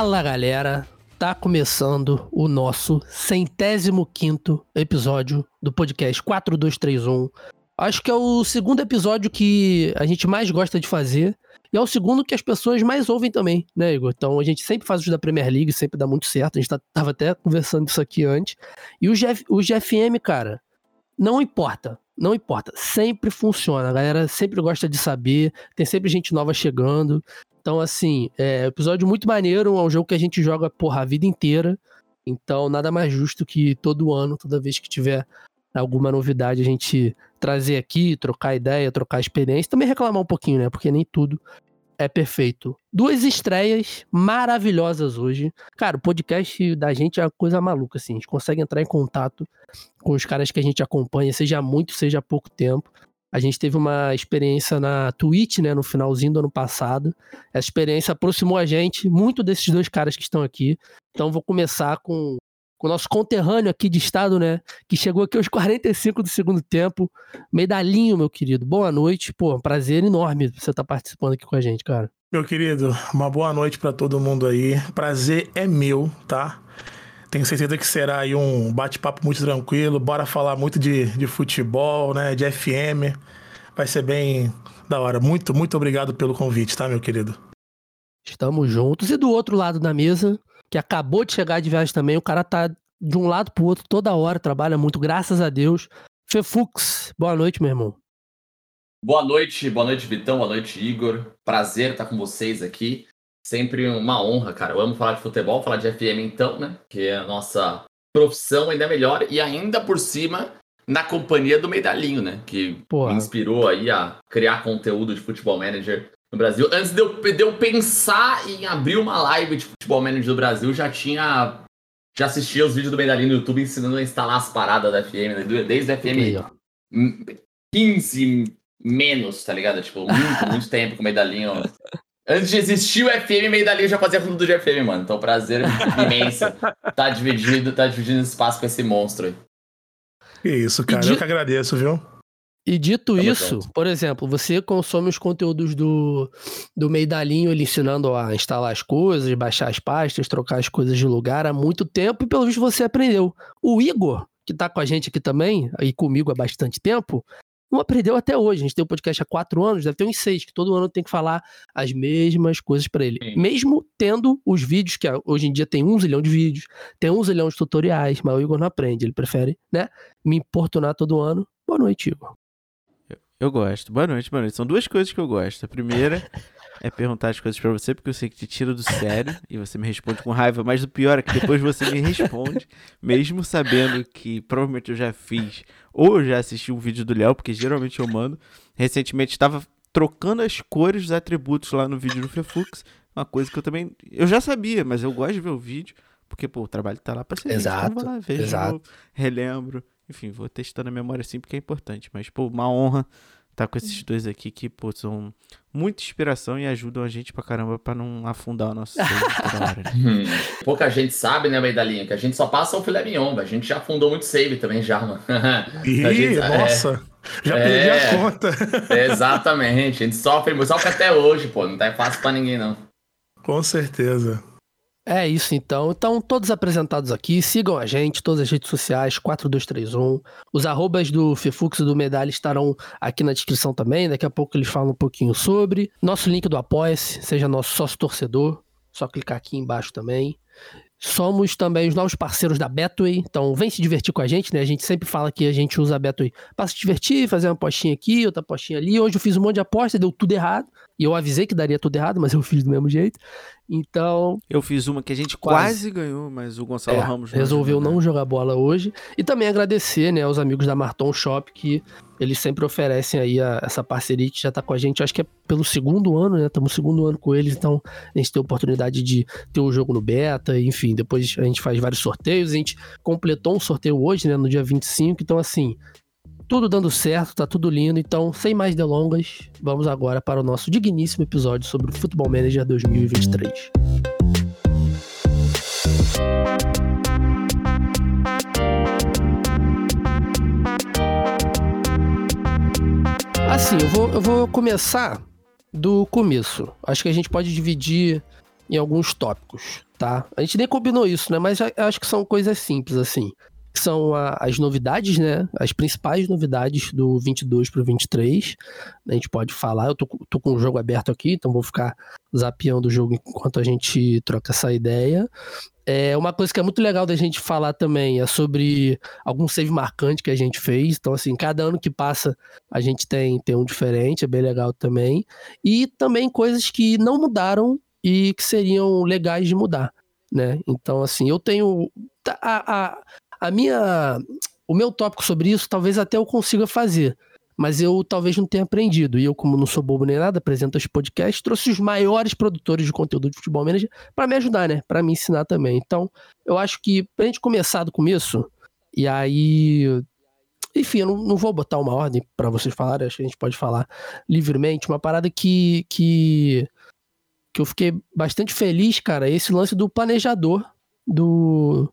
Fala galera, tá começando o nosso centésimo quinto episódio do podcast 4231. Acho que é o segundo episódio que a gente mais gosta de fazer e é o segundo que as pessoas mais ouvem também, né, Igor? Então a gente sempre faz os da Premier League, sempre dá muito certo. A gente tá, tava até conversando isso aqui antes. E o, GF, o GFM, cara, não importa. Não importa. Sempre funciona. A galera sempre gosta de saber. Tem sempre gente nova chegando. Então, assim, é episódio muito maneiro. É um jogo que a gente joga, porra, a vida inteira. Então, nada mais justo que todo ano, toda vez que tiver alguma novidade, a gente trazer aqui, trocar ideia, trocar experiência, também reclamar um pouquinho, né? Porque nem tudo é perfeito. Duas estreias maravilhosas hoje. Cara, o podcast da gente é uma coisa maluca, assim. A gente consegue entrar em contato com os caras que a gente acompanha, seja muito, seja pouco tempo. A gente teve uma experiência na Twitch, né, no finalzinho do ano passado. Essa experiência aproximou a gente muito desses dois caras que estão aqui. Então vou começar com com o nosso conterrâneo aqui de estado, né? Que chegou aqui aos 45 do segundo tempo. Medalhinho, meu querido. Boa noite. Pô, um prazer enorme você estar tá participando aqui com a gente, cara. Meu querido, uma boa noite para todo mundo aí. Prazer é meu, tá? Tenho certeza que será aí um bate-papo muito tranquilo. Bora falar muito de, de futebol, né? De FM. Vai ser bem da hora. Muito, muito obrigado pelo convite, tá, meu querido? Estamos juntos. E do outro lado da mesa, que acabou de chegar de viagem também. O cara tá de um lado pro outro toda hora, trabalha muito, graças a Deus. Fefux, boa noite, meu irmão. Boa noite, boa noite, Vitão, boa noite, Igor. Prazer estar com vocês aqui. Sempre uma honra, cara. Eu amo falar de futebol, falar de FM então, né? Que é a nossa profissão ainda melhor. E ainda por cima, na companhia do Medalhinho, né? Que Porra. me inspirou aí a criar conteúdo de futebol manager no Brasil. Antes de eu, de eu pensar em abrir uma live de futebol manager do Brasil, já tinha. Já assistia os vídeos do Medalhinho no YouTube ensinando a instalar as paradas da FM, né? Desde a FM 15 menos, tá ligado? Tipo, muito, muito tempo com o Medalhinho. Antes de existir o FM, Medalhinho já fazia tudo do FM, mano. Então, prazer imenso tá dividido, tá dividindo espaço com esse monstro aí. Que isso, cara. De... Eu que agradeço, viu? E dito Tamo isso, junto. por exemplo, você consome os conteúdos do, do Meidalhinho, ele ensinando a instalar as coisas, baixar as pastas, trocar as coisas de lugar há muito tempo e pelo visto você aprendeu. O Igor, que tá com a gente aqui também, e comigo há bastante tempo, não aprendeu até hoje. A gente tem um podcast há quatro anos, deve ter uns seis, que todo ano tem que falar as mesmas coisas para ele. Sim. Mesmo tendo os vídeos, que hoje em dia tem um zilhão de vídeos, tem um zilhão de tutoriais, mas o Igor não aprende, ele prefere, né, me importunar todo ano. Boa noite, Igor. Eu gosto. Boa noite, boa noite. São duas coisas que eu gosto. A primeira é perguntar as coisas para você, porque eu sei que te tira do sério e você me responde com raiva. Mas o pior é que depois você me responde, mesmo sabendo que provavelmente eu já fiz ou eu já assisti um vídeo do Léo, porque geralmente eu mando. Recentemente estava trocando as cores dos atributos lá no vídeo do Fefux. Uma coisa que eu também. Eu já sabia, mas eu gosto de ver o vídeo. Porque, pô, o trabalho tá lá pra ser Exato. Então, lá, vejo, exato. relembro. Enfim, vou testando a memória assim porque é importante. Mas, pô, uma honra tá com esses dois aqui que, pô, são muita inspiração e ajudam a gente pra caramba pra não afundar o nosso save toda hora. Né? Hum. Pouca gente sabe, né, Medalhinha, que a gente só passa o filé mignon, a gente já afundou muito save também já, mano. Ih, gente, é. nossa! É, já perdi é, a conta. exatamente, a gente sofre, sofre até hoje, pô, não tá fácil pra ninguém, não. Com certeza. É isso então. Então, todos apresentados aqui, sigam a gente, todas as redes sociais, 4231. Os arrobas do Fefux e do Medalha estarão aqui na descrição também. Daqui a pouco eles falam um pouquinho sobre. Nosso link do Apoia-se, seja nosso sócio torcedor. Só clicar aqui embaixo também. Somos também os novos parceiros da Betway, então vem se divertir com a gente, né? A gente sempre fala que a gente usa a Betway para se divertir, fazer uma apostinha aqui, outra apostinha ali. Hoje eu fiz um monte de aposta, deu tudo errado. E eu avisei que daria tudo errado, mas eu fiz do mesmo jeito. Então. Eu fiz uma que a gente quase, quase ganhou, mas o Gonçalo é, Ramos resolveu não jogar bola hoje. E também agradecer, né, aos amigos da Marton Shop que eles sempre oferecem aí a, essa parceria que já tá com a gente, acho que é pelo segundo ano, né? Estamos segundo ano com eles, então a gente tem a oportunidade de ter o um jogo no beta, enfim, depois a gente faz vários sorteios, a gente completou um sorteio hoje, né, no dia 25, então assim, tudo dando certo, tá tudo lindo. Então, sem mais delongas, vamos agora para o nosso digníssimo episódio sobre o Futebol Manager 2023. Assim, eu vou, eu vou começar do começo. Acho que a gente pode dividir em alguns tópicos, tá? A gente nem combinou isso, né? Mas acho que são coisas simples, assim. São a, as novidades, né? As principais novidades do 22 pro 23. A gente pode falar. Eu tô, tô com o jogo aberto aqui, então vou ficar zapeando o jogo enquanto a gente troca essa ideia. É, uma coisa que é muito legal da gente falar também é sobre algum save marcante que a gente fez. Então, assim, cada ano que passa a gente tem, tem um diferente, é bem legal também. E também coisas que não mudaram e que seriam legais de mudar, né? Então, assim, eu tenho. A, a, a minha. O meu tópico sobre isso, talvez até eu consiga fazer mas eu talvez não tenha aprendido. E eu, como não sou bobo nem nada, apresento esse podcast, trouxe os maiores produtores de conteúdo de futebol manager para me ajudar, né? Para me ensinar também. Então, eu acho que pra gente começar do começo, e aí. Enfim, eu não, não vou botar uma ordem para vocês falarem, acho que a gente pode falar livremente. Uma parada que, que, que eu fiquei bastante feliz, cara, é esse lance do planejador do,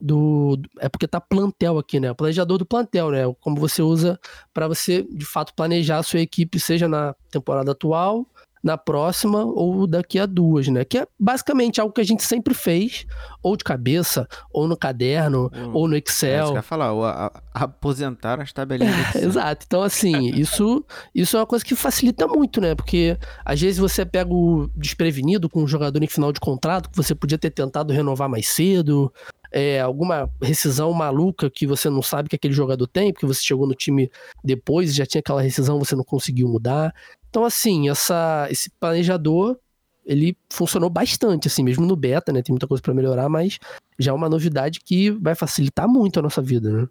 do. É porque tá plantel aqui, né? O planejador do plantel, né? Como você usa para você, de fato, planejar a sua equipe, seja na temporada atual, na próxima ou daqui a duas, né? Que é basicamente algo que a gente sempre fez, ou de cabeça, ou no caderno, hum, ou no Excel. É isso que eu ia falar, ou a, a, aposentar as tabelinhas. É, exato. Então, assim, isso, isso é uma coisa que facilita muito, né? Porque às vezes você pega o desprevenido com um jogador em final de contrato, que você podia ter tentado renovar mais cedo, é, alguma rescisão maluca que você não sabe que aquele jogador tem, porque você chegou no time depois e já tinha aquela rescisão, você não conseguiu mudar. Então, assim, essa, esse planejador, ele funcionou bastante, assim, mesmo no beta, né? Tem muita coisa para melhorar, mas já é uma novidade que vai facilitar muito a nossa vida, né?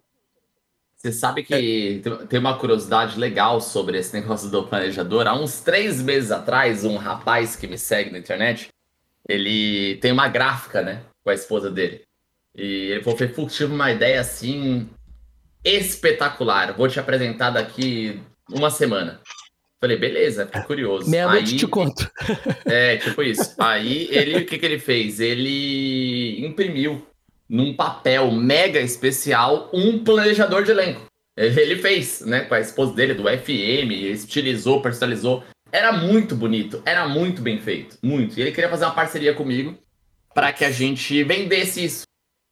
Você sabe que é. tem uma curiosidade legal sobre esse negócio do planejador. Há uns três meses atrás, um rapaz que me segue na internet, ele tem uma gráfica, né, com a esposa dele. E ele falou, Fux, tive uma ideia assim espetacular. Vou te apresentar daqui uma semana. Falei, beleza, fiquei curioso. Meia-noite te conto. É, tipo isso. Aí ele, o que, que ele fez? Ele imprimiu num papel mega especial um planejador de elenco. Ele fez, né, com a esposa dele do FM, estilizou, personalizou. Era muito bonito, era muito bem feito, muito. E ele queria fazer uma parceria comigo para que a gente vendesse isso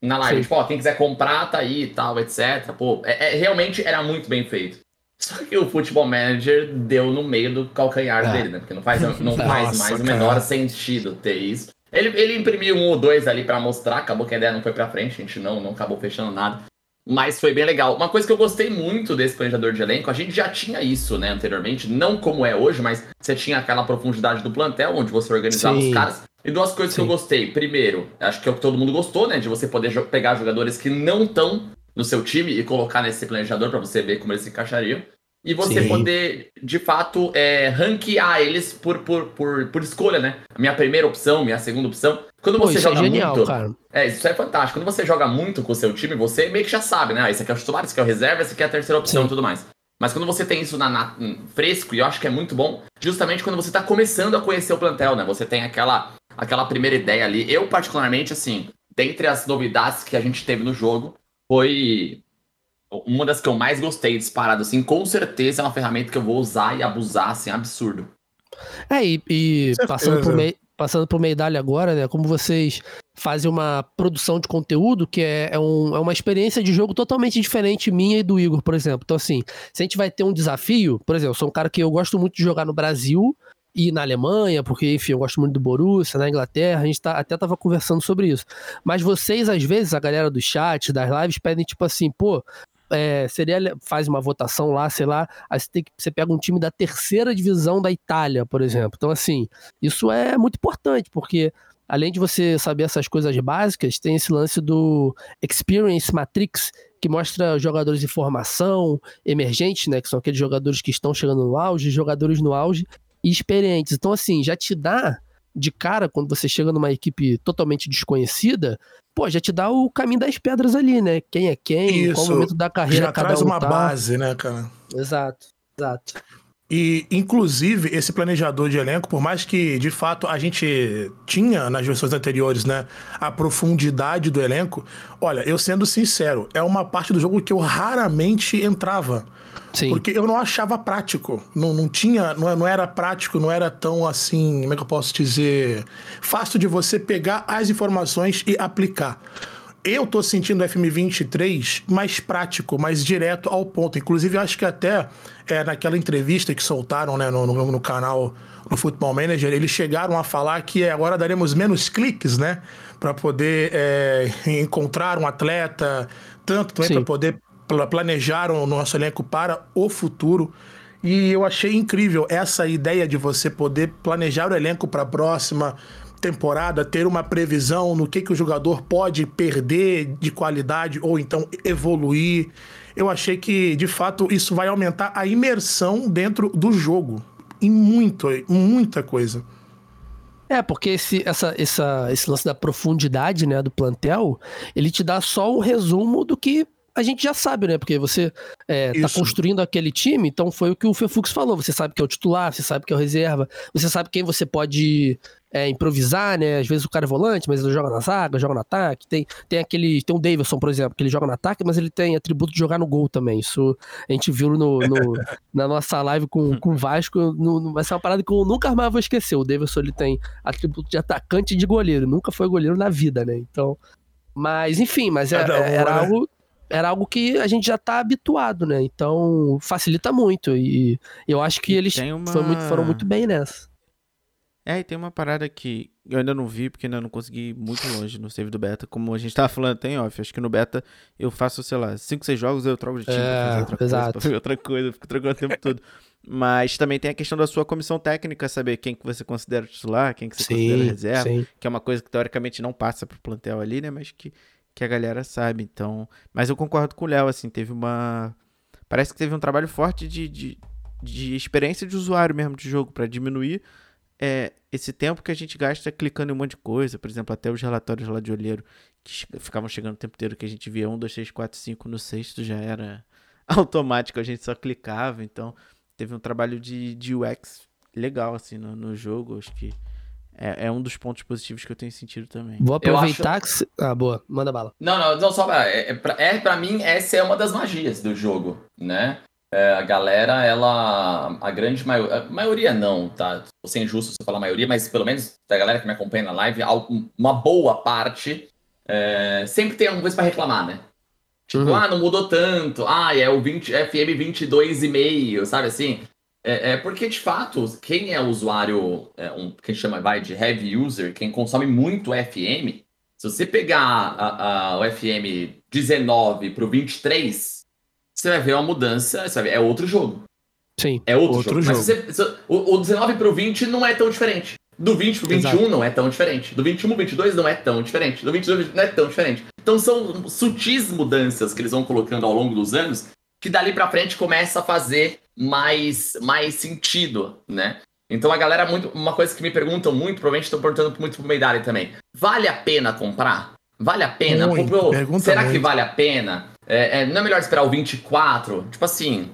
na live. Tipo, ó, quem quiser comprar, tá aí e tal, etc. Pô, é, é, realmente era muito bem feito. Só que o Football Manager deu no meio do calcanhar é. dele, né? Porque não faz, não faz mais o menor sentido ter isso. Ele, ele imprimiu um ou dois ali para mostrar, acabou que a ideia não foi pra frente, a gente não, não acabou fechando nada. Mas foi bem legal. Uma coisa que eu gostei muito desse planejador de elenco, a gente já tinha isso, né, anteriormente, não como é hoje, mas você tinha aquela profundidade do plantel, onde você organizava Sim. os caras. E duas coisas Sim. que eu gostei. Primeiro, acho que é o que todo mundo gostou, né? De você poder pegar jogadores que não estão no seu time e colocar nesse planejador para você ver como eles se encaixariam. E você Sim. poder, de fato, é, ranquear eles por, por, por, por escolha, né? A minha primeira opção, minha segunda opção. Quando Pô, você joga é genial, muito. Cara. É, isso é fantástico. Quando você joga muito com o seu time, você meio que já sabe, né? Ah, esse aqui é o titular, esse aqui é o reserva, esse aqui é a terceira opção e tudo mais. Mas quando você tem isso na, na, fresco, e eu acho que é muito bom, justamente quando você tá começando a conhecer o plantel, né? Você tem aquela aquela primeira ideia ali. Eu, particularmente, assim, dentre as novidades que a gente teve no jogo, foi uma das que eu mais gostei disparado, assim, com certeza é uma ferramenta que eu vou usar e abusar, assim, absurdo. É, e, e passando, por meio, passando por medalha agora, né, como vocês fazem uma produção de conteúdo que é, é, um, é uma experiência de jogo totalmente diferente minha e do Igor, por exemplo. Então, assim, se a gente vai ter um desafio, por exemplo, eu sou um cara que eu gosto muito de jogar no Brasil, e na Alemanha, porque, enfim, eu gosto muito do Borussia, na Inglaterra, a gente tá, até tava conversando sobre isso. Mas vocês, às vezes, a galera do chat, das lives, pedem tipo assim, pô, é, seria faz uma votação lá, sei lá, aí você, tem que, você pega um time da terceira divisão da Itália, por exemplo. Então, assim, isso é muito importante, porque além de você saber essas coisas básicas, tem esse lance do Experience Matrix, que mostra jogadores em formação, emergentes, né, que são aqueles jogadores que estão chegando no auge, jogadores no auge, e experientes. Então, assim, já te dá de cara, quando você chega numa equipe totalmente desconhecida, pô, já te dá o caminho das pedras ali, né? Quem é quem, Isso. qual o momento da carreira já cada traz um uma tá. base, né, cara? Exato, exato. E, inclusive, esse planejador de elenco, por mais que de fato a gente tinha nas versões anteriores, né, a profundidade do elenco, olha, eu sendo sincero, é uma parte do jogo que eu raramente entrava. Sim. Porque eu não achava prático. Não, não tinha, não, não era prático, não era tão assim, como é que eu posso dizer? Fácil de você pegar as informações e aplicar. Eu tô sentindo o FM23 mais prático, mais direto ao ponto. Inclusive, acho que até é, naquela entrevista que soltaram né, no, no, no canal no Football Manager, eles chegaram a falar que agora daremos menos cliques, né? Para poder é, encontrar um atleta, tanto também para poder planejar o nosso elenco para o futuro. E eu achei incrível essa ideia de você poder planejar o elenco para a próxima temporada, ter uma previsão no que, que o jogador pode perder de qualidade ou então evoluir. Eu achei que, de fato, isso vai aumentar a imersão dentro do jogo. Em muito, muita coisa. É, porque esse, essa, essa, esse lance da profundidade né, do plantel, ele te dá só um resumo do que a gente já sabe, né? Porque você é, tá construindo aquele time, então foi o que o Fefux falou. Você sabe que é o titular, você sabe que é o reserva, você sabe quem você pode é, improvisar, né? Às vezes o cara é volante, mas ele joga na zaga, joga no ataque. Tem, tem aquele. Tem o Davidson, por exemplo, que ele joga no ataque, mas ele tem atributo de jogar no gol também. Isso a gente viu no, no na nossa live com, com o Vasco. No, no, vai ser uma parada que eu nunca mais vou esquecer. O Davidson ele tem atributo de atacante e de goleiro. Nunca foi goleiro na vida, né? Então. Mas, enfim, mas é, é, era né? algo era algo que a gente já tá habituado, né? Então facilita muito. E eu acho que e eles uma... muito, foram muito bem nessa. É, e tem uma parada que eu ainda não vi, porque ainda não consegui ir muito longe no save do beta. Como a gente tava falando, tem off. Acho que no beta eu faço, sei lá, 5, 6 jogos, eu troco de time é, pra fazer outra exato. coisa, pra outra coisa, fico trocando o tempo todo. Mas também tem a questão da sua comissão técnica, saber quem que você considera titular, quem que você sim, considera reserva, sim. que é uma coisa que teoricamente não passa pro plantel ali, né? Mas que que a galera sabe. Então, mas eu concordo com o Léo, assim, teve uma parece que teve um trabalho forte de, de, de experiência de usuário mesmo de jogo para diminuir é, esse tempo que a gente gasta clicando em um monte de coisa, por exemplo, até os relatórios lá de olheiro que ficavam chegando o tempo inteiro que a gente via 1, 2, 3, 4, 5 no sexto já era automático, a gente só clicava, então teve um trabalho de, de UX legal assim no, no jogo, acho que é, é, um dos pontos positivos que eu tenho sentido também. Vou aproveitar acho... que. Ah, boa, manda bala. Não, não, não só pra. É, é, pra, é, pra mim, essa é uma das magias do jogo, né? É, a galera, ela. A grande maioria. A maioria não, tá? Vou ser injusto se eu falar maioria, mas pelo menos da galera que me acompanha na live, uma boa parte é, sempre tem alguma coisa pra reclamar, né? Tipo, uhum. ah, não mudou tanto. Ah, é o 20, FM 22,5, sabe assim? É, é, porque, de fato, quem é usuário, é, um, que a gente chama vai, de heavy user, quem consome muito FM, se você pegar a, a, o FM 19 para o 23, você vai ver uma mudança, é outro jogo. Sim, é outro, outro jogo. jogo. Mas você, o, o 19 para o 20 não é tão diferente. Do 20 pro 21 Exato. não é tão diferente. Do 21 pro 22 não é tão diferente. Do 22 não é tão diferente. Então são sutis mudanças que eles vão colocando ao longo dos anos que dali para frente começa a fazer mais, mais sentido, né? Então a galera, muito, uma coisa que me perguntam muito, provavelmente estão perguntando muito pro Meidari também. Vale a pena comprar? Vale a pena? Muito, Pô, será muito. que vale a pena? É, é, não é melhor esperar o 24? Tipo assim.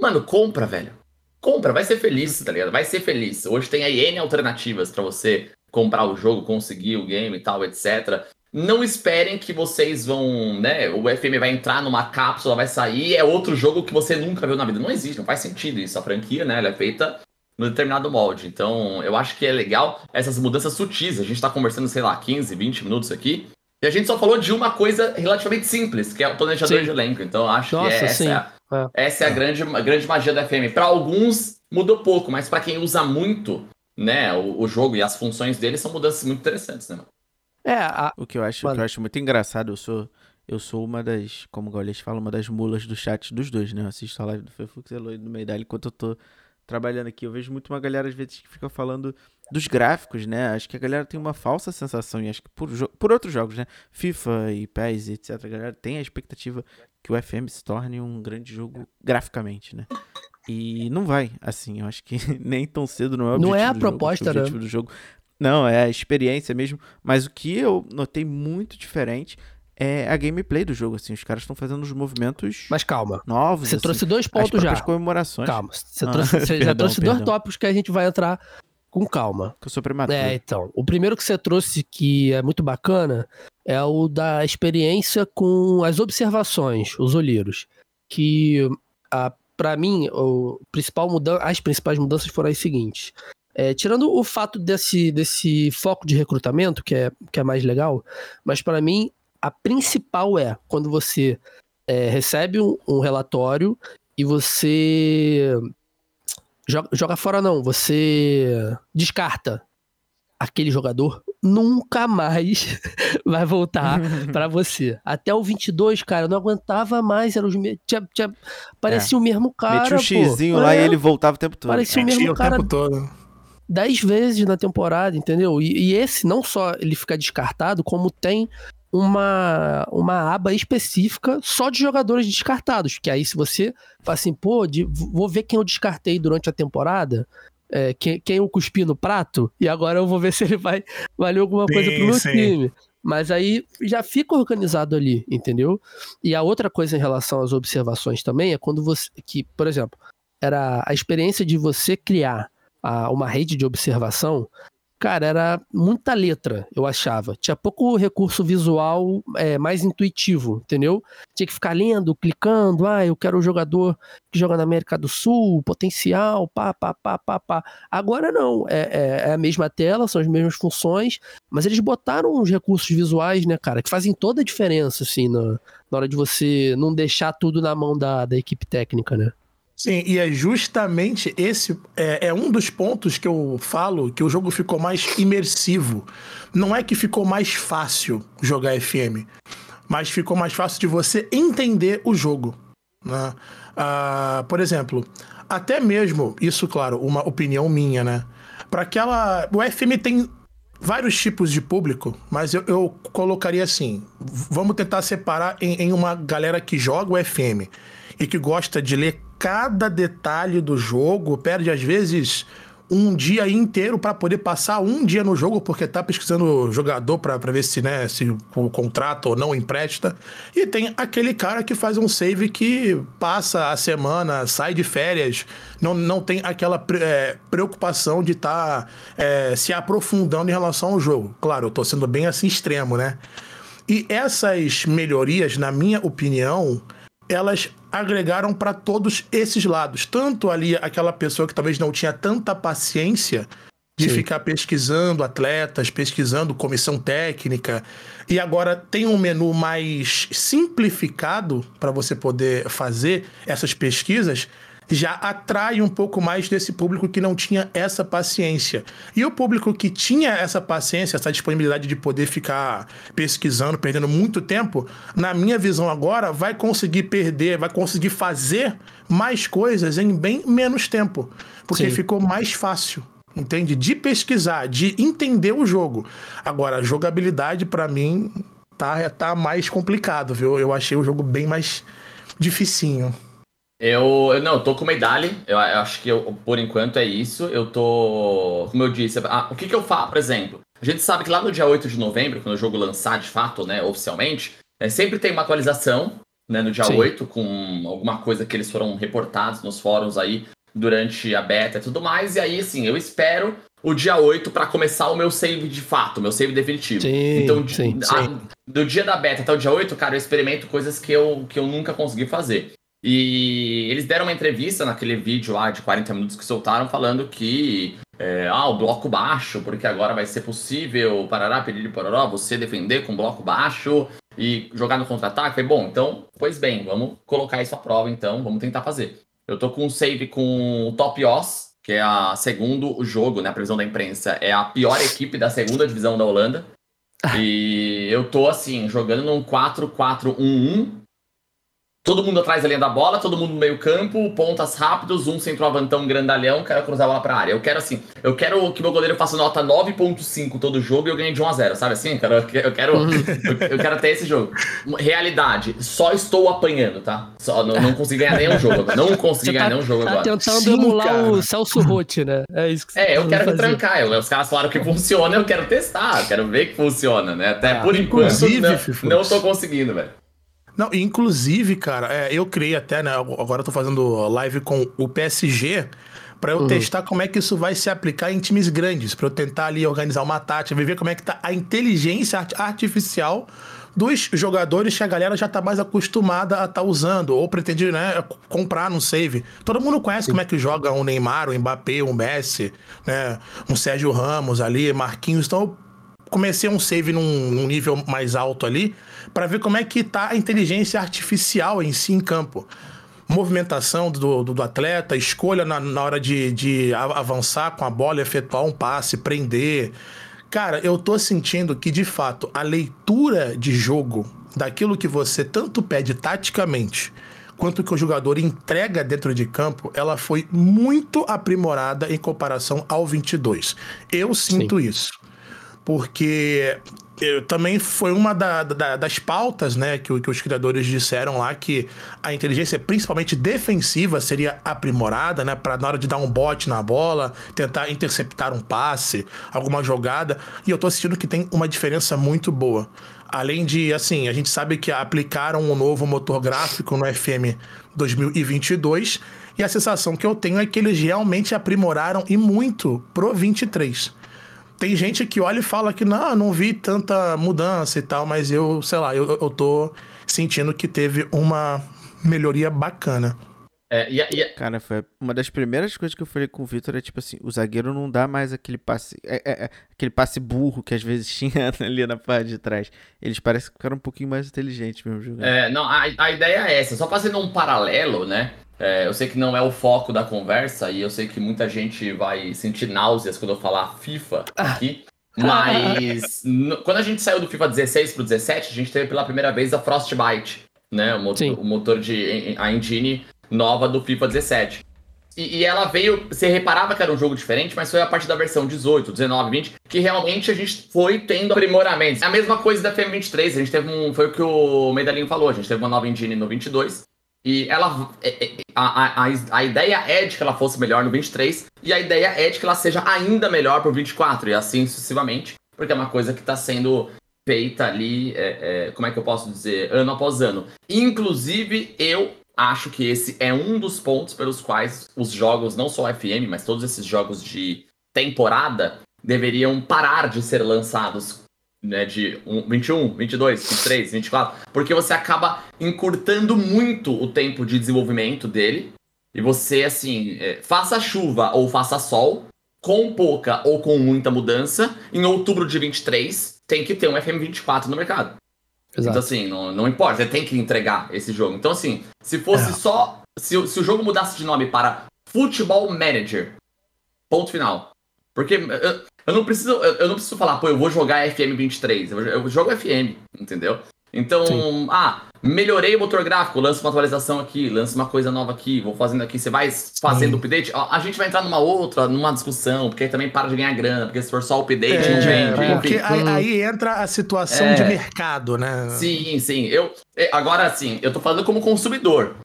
Mano, compra, velho. Compra, vai ser feliz, tá ligado? Vai ser feliz. Hoje tem aí N alternativas para você comprar o jogo, conseguir o game e tal, etc. Não esperem que vocês vão, né? O FM vai entrar numa cápsula, vai sair, é outro jogo que você nunca viu na vida. Não existe, não faz sentido isso. A franquia, né? Ela é feita no determinado molde. Então, eu acho que é legal essas mudanças sutis. A gente tá conversando, sei lá, 15, 20 minutos aqui. E a gente só falou de uma coisa relativamente simples, que é o planejador sim. de elenco. Então, acho Nossa, que é essa, é a, é. essa é a grande, a grande magia da FM. Para alguns, mudou pouco, mas para quem usa muito, né, o, o, jogo e as funções dele, são mudanças muito interessantes, né, mano? É, a... o, que eu acho, que eu acho muito engraçado, eu sou, eu sou uma das, como o Gaules fala, uma das mulas do chat dos dois, né? Eu assisto a live do Fefux e Eloy do Meidal enquanto eu tô trabalhando aqui. Eu vejo muito uma galera, às vezes, que fica falando dos gráficos, né? Acho que a galera tem uma falsa sensação, e acho que por, por outros jogos, né? FIFA e PES, etc. A galera tem a expectativa que o FM se torne um grande jogo graficamente, né? E não vai, assim, eu acho que nem tão cedo não é o objetivo Não é a proposta, jogo, o objetivo né? do jogo não, é a experiência mesmo. Mas o que eu notei muito diferente é a gameplay do jogo, assim. Os caras estão fazendo os movimentos Mas calma. novos. Você assim. trouxe dois pontos já. comemorações. Calma. Você, Ah, trouxe, você já perdão, trouxe dois perdão. tópicos que a gente vai entrar com calma. Que eu sou prematuro. É, então. O primeiro que você trouxe que é muito bacana é o da experiência com as observações, os olheiros. Que, a, pra mim, o principal mudan as principais mudanças foram as seguintes. É, tirando o fato desse, desse foco de recrutamento, que é, que é mais legal, mas pra mim, a principal é quando você é, recebe um, um relatório e você joga, joga fora, não, você descarta aquele jogador nunca mais vai voltar pra você. Até o 22, cara, eu não aguentava mais, era os me... tinha, tinha... parecia o mesmo cara, Metia um pô. xizinho lá É, e ele voltava o tempo todo. Parecia o Metia mesmo o cara tempo todo. Dez vezes na temporada, entendeu? E, e esse não só ele fica descartado, como tem uma, uma aba específica só de jogadores descartados. Que aí, se você fala assim, pô, de- vou ver quem eu descartei durante a temporada, é, quem, quem eu cuspi no prato, e agora eu vou ver se ele vai valer alguma coisa Sim, pro meu sim. time. Mas aí já fica organizado ali, entendeu? E a outra coisa em relação às observações também é quando você. Que, por exemplo, era a experiência de você criar a- uma rede de observação, cara, era muita letra, eu achava. Tinha pouco recurso visual é, mais intuitivo, entendeu? Tinha que ficar lendo, clicando, ah, eu quero o jogador que joga na América do Sul, potencial, pá, pá, pá, pá, pá. Agora não, é, é- é a mesma tela, são as mesmas funções, mas eles botaram uns recursos visuais, né, cara, que fazem toda a diferença, assim, na, na hora de você não deixar tudo na mão da, da equipe técnica, né? Sim, e é justamente esse é, é um dos pontos que eu falo que o jogo ficou mais imersivo. Não é que ficou mais fácil jogar FM, mas ficou mais fácil de você entender o jogo. né? Ah, por exemplo, até mesmo, isso, claro, uma opinião minha, né? Para aquela. O FM tem vários tipos de público, mas eu, eu colocaria assim: vamos tentar separar em, em uma galera que joga o FM e que gosta de ler cada detalhe do jogo, perde às vezes um dia inteiro para poder passar um dia no jogo porque tá pesquisando jogador para ver se, né, se o contrato ou não empresta. E tem aquele cara que faz um save que passa a semana, sai de férias, não, não tem aquela é, preocupação de estar se aprofundando em relação ao jogo. Claro, eu tô sendo bem assim extremo, né? E essas melhorias, na minha opinião, elas agregaram para todos esses lados. Tanto ali aquela pessoa que talvez não tinha tanta paciência de Sim. ficar pesquisando atletas, pesquisando comissão técnica, e agora tem um menu mais simplificado para você poder fazer essas pesquisas, já atrai um pouco mais desse público que não tinha essa paciência. E o público que tinha essa paciência, essa disponibilidade de poder ficar pesquisando, perdendo muito tempo, na minha visão agora, vai conseguir perder, vai conseguir fazer mais coisas em bem menos tempo. Porque Sim. ficou mais fácil. Entende? De pesquisar, de entender o jogo. Agora, a jogabilidade, pra mim, tá, tá mais complicado, viu? Eu achei o jogo bem mais dificinho. Eu, eu não, eu tô com medalha. Eu, eu acho que eu, por enquanto é isso. Eu tô. Como eu disse, ah, o que, que eu faço, por exemplo? A gente sabe que lá no dia 8 de novembro, quando o jogo lançar de fato, né, oficialmente, é, sempre tem uma atualização, né, no dia Sim. 8, com alguma coisa que eles foram reportados nos fóruns aí durante a beta e tudo mais. E aí, assim, eu espero o dia 8 pra começar o meu save de fato, meu save definitivo. Sim, Então, sim, a- sim. do dia da beta até o dia 8, cara, eu experimento coisas que eu, que eu nunca consegui fazer. E eles deram uma entrevista naquele vídeo lá de 40 minutos que soltaram, falando que é, ah, o bloco baixo, porque agora vai ser possível, parará, pedir parará, você defender com bloco baixo e jogar no contra-ataque. Bom, então, pois bem, vamos colocar isso à prova então, vamos tentar fazer. Eu tô com um save com o Top Os, que é a segundo jogo, né, a previsão da imprensa, é a pior equipe da segunda divisão da Holanda. E eu tô assim, jogando num 4-4-1-1 todo mundo atrás da linha da bola, todo mundo no meio campo, pontas rápidos, um centroavantão grandalhão, quero cruzar a bola pra área. Eu quero assim, eu quero que meu goleiro faça nota 9.5 todo jogo e eu ganhe de 1 a 0 sabe assim? Eu quero, eu quero, Uhum. eu, eu quero ter esse jogo. Realidade, só estou apanhando, tá? Só, não, não consegui ganhar nenhum jogo agora. Não consegui Você ganhar tá, nenhum jogo tá agora. tentando Sim, emular cara. o Celso Rotti, né? É isso que você É, eu tá quero fazer. trancar. Eu- os caras falaram que funciona, eu quero testar, eu quero ver que funciona, né? Até Ah, por enquanto não, não tô conseguindo, velho. Não, inclusive, cara, é, eu criei até, né? Agora eu tô fazendo live com o PSG pra eu testar como é que isso vai se aplicar em times grandes, pra eu tentar ali organizar uma tática, ver como é que tá a inteligência art- artificial dos jogadores que a galera já tá mais acostumada a estar usando, ou pretende, né, comprar no save. Todo mundo conhece como é que joga um Neymar, um Mbappé, um Messi, né, um Sérgio Ramos ali, Marquinhos, então eu comecei um save num, num nível mais alto ali para ver como é que tá a inteligência artificial em si em campo. Movimentação do, do, do atleta, escolha na, na hora de, de avançar com a bola, efetuar um passe, prender. Cara, eu tô sentindo que, de fato, a leitura de jogo daquilo que você tanto pede taticamente quanto que o jogador entrega dentro de campo, ela foi muito aprimorada em comparação ao 22. Eu sinto isso porque também foi uma da- da- das pautas né, que, que os criadores disseram lá que a inteligência, principalmente defensiva, seria aprimorada, né? Para na hora de dar um bote na bola, tentar interceptar um passe, alguma jogada. E eu tô sentindo que tem uma diferença muito boa. Além de, assim, a gente sabe que aplicaram um novo motor gráfico no FM 2022. E a sensação que eu tenho é que eles realmente aprimoraram e muito pro 23. Tem gente que olha e fala que não, não vi tanta mudança e tal, mas eu, sei lá, eu, eu tô sentindo que teve uma melhoria bacana. É, e, e Cara, foi uma das primeiras coisas que eu falei com o Vitor é tipo assim, o zagueiro não dá mais aquele passe, é- é- é aquele passe burro que às vezes tinha ali na parte de trás. Eles parecem que ficaram um pouquinho mais inteligentes mesmo jogando. É, não, a, a ideia é essa. Só fazendo um paralelo, né? É, eu sei que não é o foco da conversa e eu sei que muita gente vai sentir náuseas quando eu falar FIFA aqui. Mas no- quando a gente saiu do FIFA 16 pro 17, a gente teve pela primeira vez a Frostbite, né? O, mo- Sim. o motor de a engine nova do FIFA 17. E, e ela veio, você reparava que era um jogo diferente, mas foi a partir da versão 18, 19, 20, que realmente a gente foi tendo aprimoramentos. É a mesma coisa da FM23, a gente teve um, foi o que o Medalinho falou, a gente teve uma nova engine no 22, e ela, é- é- a, a, a, a ideia é de que ela fosse melhor no 23, e a ideia é de que ela seja ainda melhor pro 24, e assim sucessivamente, porque é uma coisa que está sendo feita ali, é, é, como é que eu posso dizer, ano após ano. Inclusive, eu acho que esse é um dos pontos pelos quais os jogos, não só FM, mas todos esses jogos de temporada, deveriam parar de ser lançados né, de um- 21, 22, 23, 24, porque você acaba encurtando muito o tempo de desenvolvimento dele. E você, assim, é, faça chuva ou faça sol, com pouca ou com muita mudança, em outubro de 23, tem que ter um FM24 no mercado. Então, Exato. assim, não, não importa, você tem que entregar esse jogo. Então, assim, se fosse É. só. Se, o- se o jogo mudasse de nome para Futebol Manager, ponto final. Porque eu, eu não preciso. Eu, eu não preciso falar, pô, eu vou jogar FM23. Eu, eu jogo FM, entendeu? Então, Sim. ah, melhorei o motor gráfico, lança uma atualização aqui, lança uma coisa nova aqui, vou fazendo aqui, você vai fazendo update. Ó, A gente vai entrar numa outra, numa discussão, porque aí também para de ganhar grana, porque se for só update, não vende. É, porque aí, aí entra a situação É. de mercado, né? Sim, sim. Eu, é, agora, assim, eu tô falando como consumidor.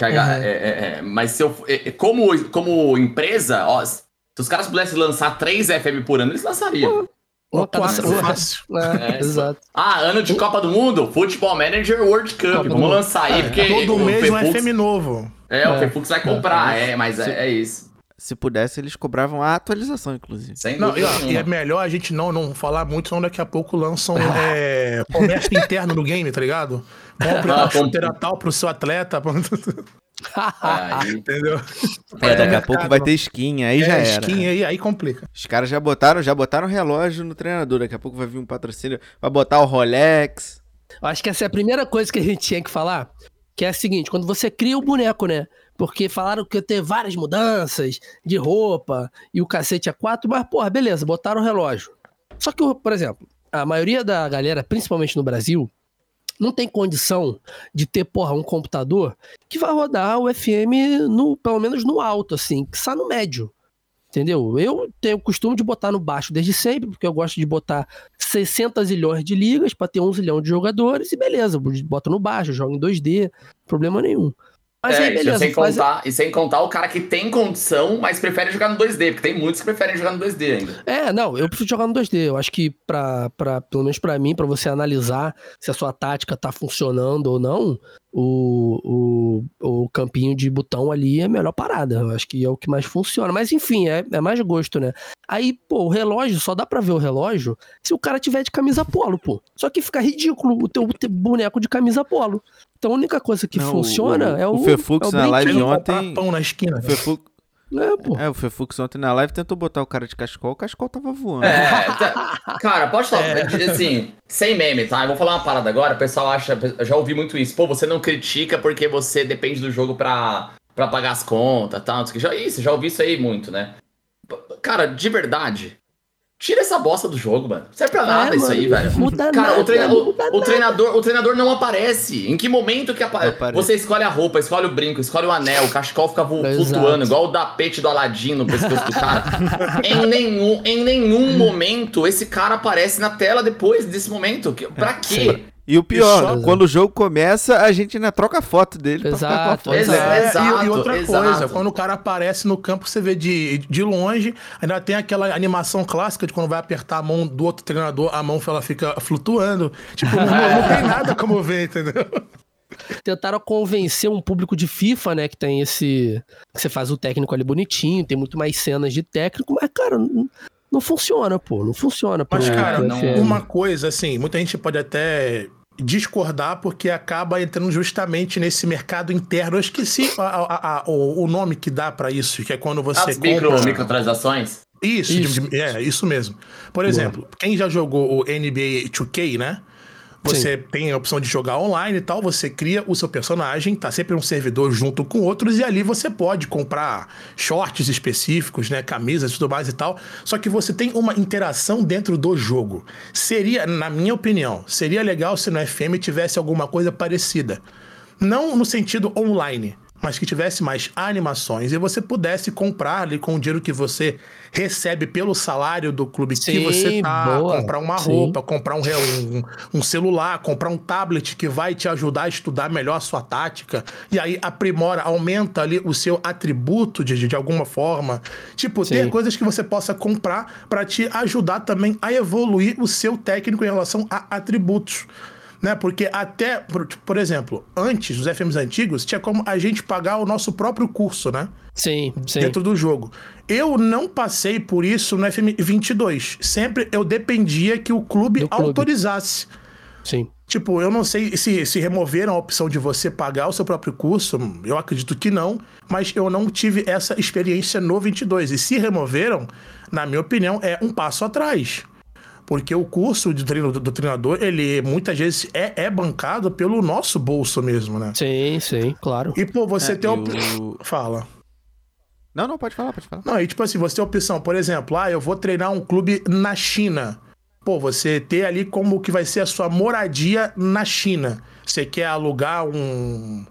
Uhum. é, é, é, mas se eu, é, é, como, como empresa, ó, se os caras pudessem lançar 3 FM por ano, eles lançariam. Ou Tá quatro, fácil. É, É, exato. Ah, ano de Copa do Mundo, Futebol Manager World Cup. Copa Vamos Mundo. lançar aí, porque. Todo mês um Fefux- FM novo. É, o É. Fefux vai comprar, é, mas é, é isso. Se pudesse, eles cobravam a atualização, inclusive. Sem Não, e, e é melhor a gente não, não falar muito, senão daqui a pouco lançam é, comércio interno no game, tá ligado? Compre Ah, uma chuteira tal pro seu atleta. Aí, Entendeu? É, daqui a mercado, pouco vai ter skin, aí já é, era. skin aí, aí complica. Os caras já botaram, já botaram relógio no treinador. Daqui a pouco vai vir um patrocínio, vai botar o Rolex. Eu Acho que essa é a primeira coisa que a gente tinha que falar, que é a seguinte, quando você cria o boneco, né? Porque falaram que ia ter várias mudanças de roupa e o cacete é quatro, mas, porra, beleza, botaram o relógio. Só que, por exemplo, a maioria da galera, principalmente no Brasil, não tem condição de ter, porra, um computador que vai rodar o FM no, pelo menos no alto, assim, que está no médio. Entendeu? Eu tenho o costume de botar no baixo desde sempre, porque eu gosto de botar 60 zilhões de ligas para ter um zilhão de jogadores e beleza, boto no baixo, jogo em 2D, problema nenhum. Mas é, aí, beleza. Sem contar, e sem contar o cara que tem condição, mas prefere jogar no 2D, porque tem muitos que preferem jogar no 2D ainda. É, não, eu prefiro jogar no 2D. Eu acho que, pra, pra, pelo menos para mim, para você analisar se a sua tática tá funcionando ou não, o, o, o campinho de botão ali é a melhor parada. Eu acho que é o que mais funciona. Mas enfim, é, é mais gosto, né? Aí, pô, o relógio, só dá pra ver o relógio se o cara tiver de camisa polo, pô. Só que fica ridículo o teu, teu boneco de camisa polo. Então a única coisa que não, funciona o, é o. O Fefux é o na live ontem. Pão na esquina. O Fefux, é, pô. É, o Fefux ontem na live tentou botar o cara de cachecol, o cachecol tava voando. É, tá, cara, pode falar, é. assim, sem meme, tá? Eu vou falar uma parada agora, o pessoal acha, eu já ouvi muito isso, pô, você não critica porque você depende do jogo pra, pra pagar as contas, tal, tá? já, isso, já ouvi isso aí muito, né? Cara, de verdade, Tira essa bosta do jogo, mano. Serve pra nada é, isso aí, velho. Muda Cara, nada, o, treina o, o, treinador, o treinador não aparece. Em que momento que aparece? Você escolhe a roupa, escolhe o brinco, escolhe o anel, o cachecol fica flutuando, igual o da pete do Aladim no pescoço do cara. em nenhum, em nenhum momento esse cara aparece na tela depois desse momento. Pra quê? Sim. E o pior, quando o jogo começa, a gente ainda troca foto dele exato, pra ficar com a foto. Exato, e, e, outra exato. coisa, quando o cara aparece no campo, você vê de, de longe, ainda tem aquela animação clássica de quando vai apertar a mão do outro treinador, a mão ela fica flutuando. Tipo, não, não tem nada como ver, entendeu? Tentaram convencer um público de FIFA, né? Que tem esse. Que você faz o técnico ali bonitinho, tem muito mais cenas de técnico, mas, cara, não funciona, pô. Não funciona. Mas, cara, não, uma coisa, assim, muita gente pode até discordar porque acaba entrando justamente nesse mercado interno. Eu esqueci a, a, a, o, o, nome que dá para isso, que é quando você As compra... micro, microtransações? Isso, isso. é, isso mesmo. Por exemplo, Boa. quem já jogou o NBA 2K, né? Você Sim. tem a opção de jogar online e tal, você cria o seu personagem, tá sempre um servidor junto com outros, e ali você pode comprar shorts específicos, né? Camisas e tudo mais e tal. Só que você tem uma interação dentro do jogo. Seria, na minha opinião, seria legal se no FM tivesse alguma coisa parecida. Não no sentido online mas que tivesse mais animações e você pudesse comprar ali com o dinheiro que você recebe pelo salário do clube Sim, que você tá, boa. comprar uma Sim. roupa, comprar um, um, um, celular, comprar um tablet que vai te ajudar a estudar melhor a sua tática e aí aprimora, aumenta ali o seu atributo de, de alguma forma. Tipo, Sim. ter coisas que você possa comprar para te ajudar também a evoluir o seu técnico em relação a atributos né? Porque até, por, por exemplo, antes, dos FMs antigos, tinha como a gente pagar o nosso próprio curso, né? Sim, sim. Dentro do jogo. Eu não passei por isso no FM 22. Sempre eu dependia que o clube, clube. autorizasse. Sim. Tipo, eu não sei se, se removeram a opção de você pagar o seu próprio curso, eu acredito que não, mas eu não tive essa experiência no 22. E se removeram, na minha opinião, é um passo atrás. Porque o curso de treino do, do treinador, ele muitas vezes é, é, bancado pelo nosso bolso mesmo, né? Sim, sim, claro. E, pô, você é, tem. Op... Eu... Fala. Não, não, pode falar, pode falar. Não, e tipo assim, você tem opção, por exemplo, ah, eu vou treinar um clube na China. Pô, você ter ali como que vai ser a sua moradia na China. Você quer alugar um,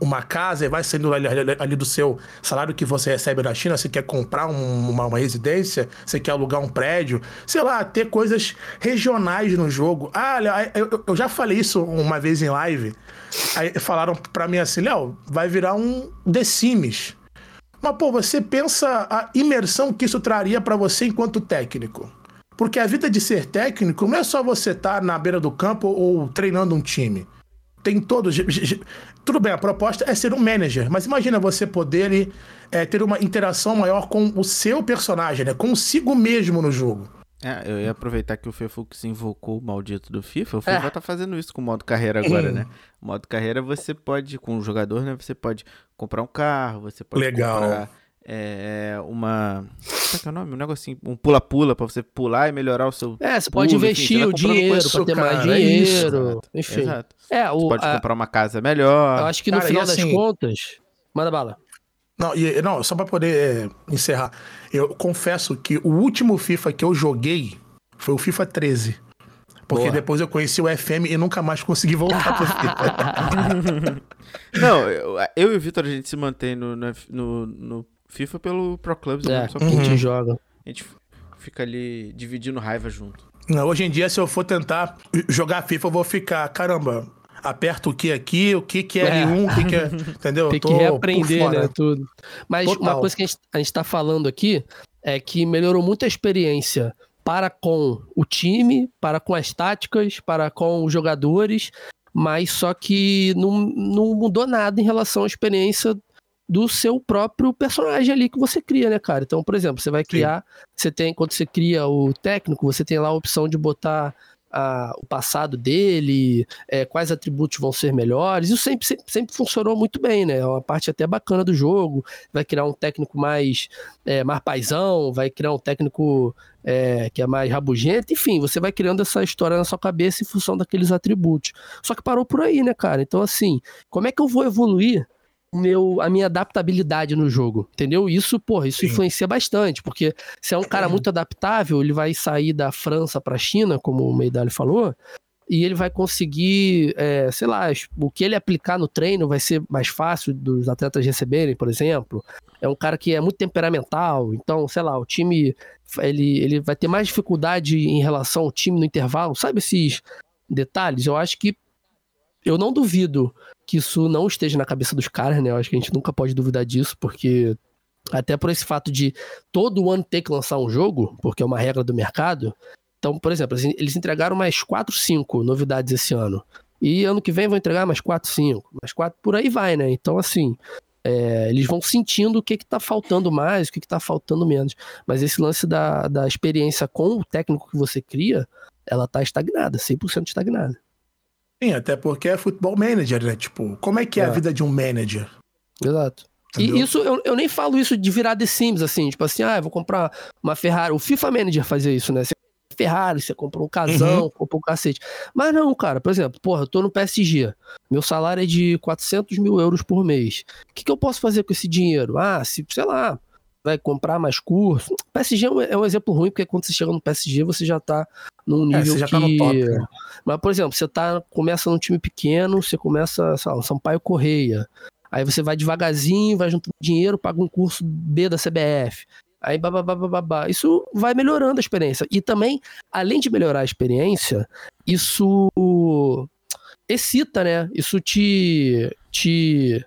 uma casa e vai saindo ali, ali, do seu salário que você recebe na China, você quer comprar um, uma, uma, residência, você quer alugar um prédio, sei lá, ter coisas regionais no jogo. Ah, eu, eu já falei isso uma vez em live. Aí falaram para mim assim, Léo, vai virar um The Sims. Mas, pô, você pensa a imersão que isso traria para você enquanto técnico. Porque a vida de ser técnico não é só você estar tá na beira do campo ou treinando um time tem todos. Tudo bem, a proposta é ser um manager, mas imagina você poder é, ter uma interação maior com o seu personagem, né? Consigo mesmo no jogo. É, eu ia aproveitar que o Fefux invocou o maldito do FIFA. O FIFA é. tá fazendo isso com o modo carreira agora, né? O modo carreira você pode, com o jogador, né? Você pode comprar um carro, você pode Legal. comprar é, uma. Como é que é o nome? Um negocinho, um pula-pula pra você pular e melhorar o seu. É, você pode investir enfim, o dinheiro pra ter cara, mais é dinheiro. É enfim. Exato. É, o, você pode a... comprar uma casa melhor. Eu acho que no cara, final assim... das contas. Manda bala. Não, e, não só pra poder é, encerrar. Eu confesso que o último FIFA que eu joguei foi o FIFA 13. Porque Boa. depois eu conheci o FM e nunca mais consegui voltar pro FIFA. Não, eu, eu e o Vitor, a gente se mantém no, no, no- no FIFA pelo Pro Clubs. É, mesmo, só que a gente joga. A gente fica ali dividindo raiva junto. Não, Hoje em dia, se eu for tentar jogar FIFA, eu vou ficar, caramba, aperto o que aqui, o que que é É. L1, o que que é. Entendeu? Tem Eu que reaprender, né, tudo. Mas uma Total. coisa que a gente, a gente tá falando aqui é que melhorou muito a experiência para com o time, para com as táticas, para com os jogadores, mas só que não, não mudou nada em relação à experiência do seu próprio personagem ali que você cria, né, cara? Então, por exemplo, você vai criar, você tem, quando você cria o técnico, você tem lá a opção de botar a- o passado dele, é, quais atributos vão ser melhores. Isso sempre, sempre, sempre funcionou muito bem, né? É uma parte até bacana do jogo. Vai criar um técnico mais, é, mais paizão, vai criar um técnico é, que é mais rabugento. Enfim, você vai criando essa história na sua cabeça em função daqueles atributos. Só que parou por aí, né, cara? Então, assim, como é que eu vou evoluir meu, a minha adaptabilidade no jogo, entendeu? Isso, porra, isso Sim. influencia bastante, porque se é um cara muito adaptável, ele vai sair da França para a China, como o Meidali falou, e ele vai conseguir, é, sei lá, o que ele aplicar no treino vai ser mais fácil dos atletas receberem, por exemplo. É um cara que é muito temperamental, então, sei lá, o time ele, ele vai ter mais dificuldade em relação ao time no intervalo, sabe esses detalhes? Eu acho que eu não duvido que isso não esteja na cabeça dos caras, né? Eu acho que a gente nunca pode duvidar disso, porque até por esse fato de todo ano ter que lançar um jogo, porque é uma regra do mercado. Então, por exemplo, eles- eles entregaram mais 4, 5 novidades esse ano. E ano que vem vão entregar mais 4, 5, mais 4, por aí vai, né? Então, assim, é, eles vão sentindo o que que tá faltando mais, o que que tá faltando menos. Mas esse lance da, da experiência com o técnico que você cria, ela tá estagnada, 100% estagnada. Sim, até porque é futebol manager, né? Tipo, como é que é, a É. vida de um manager? Exato. Entendeu? E isso, eu, eu nem falo isso de virar The Sims, assim, tipo assim, ah, eu vou comprar uma Ferrari. O FIFA Manager fazia isso, né? Você compra Ferrari, você comprou um casão, comprou um cacete. Mas não, cara, por exemplo, porra, eu tô no PSG. Meu salário é de 400 mil euros por mês. O que, que eu posso fazer com esse dinheiro? Ah, se, sei lá, vai comprar mais curso. PSG é um, é um exemplo ruim, porque quando você chega no PSG, você já tá num nível É, você já que... tá no top, né? Mas, por exemplo, você tá, começa num time pequeno, você começa, sei lá, Sampaio Correia. Aí você vai devagarzinho, vai juntando dinheiro, paga um curso B da CBF. Aí babá. Isso vai melhorando a experiência. E também, além de melhorar a experiência, isso excita, né? Isso te. te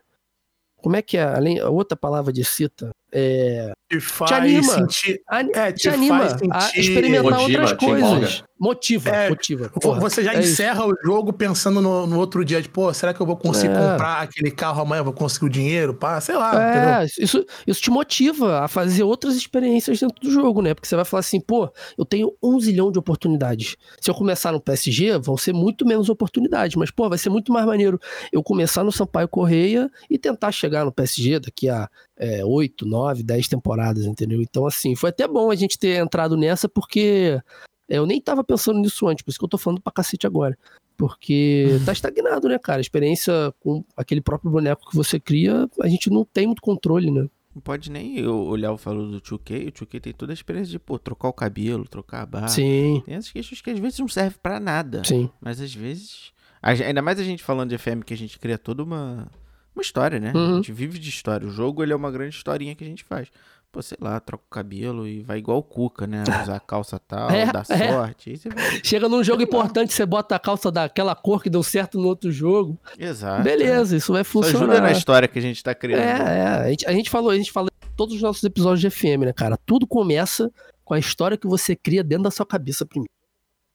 como é que é? Além, a outra palavra de excita? É, Te faz anima. sentir. ani- É, te te anima faz a sentir- experimentar Motiva, outras te coisas. Motiva, É, motiva. Porra, você já é isso. encerra o jogo pensando no, no outro dia, de, pô, será que eu vou conseguir É. comprar aquele carro amanhã? Vou conseguir o dinheiro? Pá, sei lá, entendeu? É, isso, isso te motiva a fazer outras experiências dentro do jogo, né? Porque você vai falar assim, pô, eu tenho um zilhão de oportunidades. Se eu começar no PSG, vão ser muito menos oportunidades, mas, pô, vai ser muito mais maneiro eu começar no Sampaio Correia e tentar chegar no PSG daqui a é, 8, 9, 10 temporadas, entendeu? Então, assim, foi até bom a gente ter entrado nessa, porque eu nem tava pensando nisso antes, por isso que eu tô falando pra cacete agora. Porque tá estagnado, né, cara? A experiência com aquele próprio boneco que você cria, a gente não tem muito controle, né? Não pode nem eu olhar o falou do 2K. O 2K tem toda a experiência de, pô, trocar o cabelo, trocar a barra. Sim, Tem essas questões que às vezes não servem pra nada. sim. Mas às vezes. Ainda mais a gente falando de FM, que a gente cria toda uma. Uma história, né? Uhum. A gente vive de história. O jogo ele é uma grande historinha que a gente faz. Pô, sei lá, troca o cabelo e vai igual o Cuca, né? Usar a calça tal, É, dá é. sorte. Vai... Chega num jogo importante, você bota a calça daquela cor que deu certo no outro jogo. Exato. Beleza, isso vai Só ajuda funcionar. na história que a gente tá criando. É, é. A gente, a gente falou, a gente fala em todos os nossos episódios de FM, né, cara? Tudo começa com a história que você cria dentro da sua cabeça primeiro.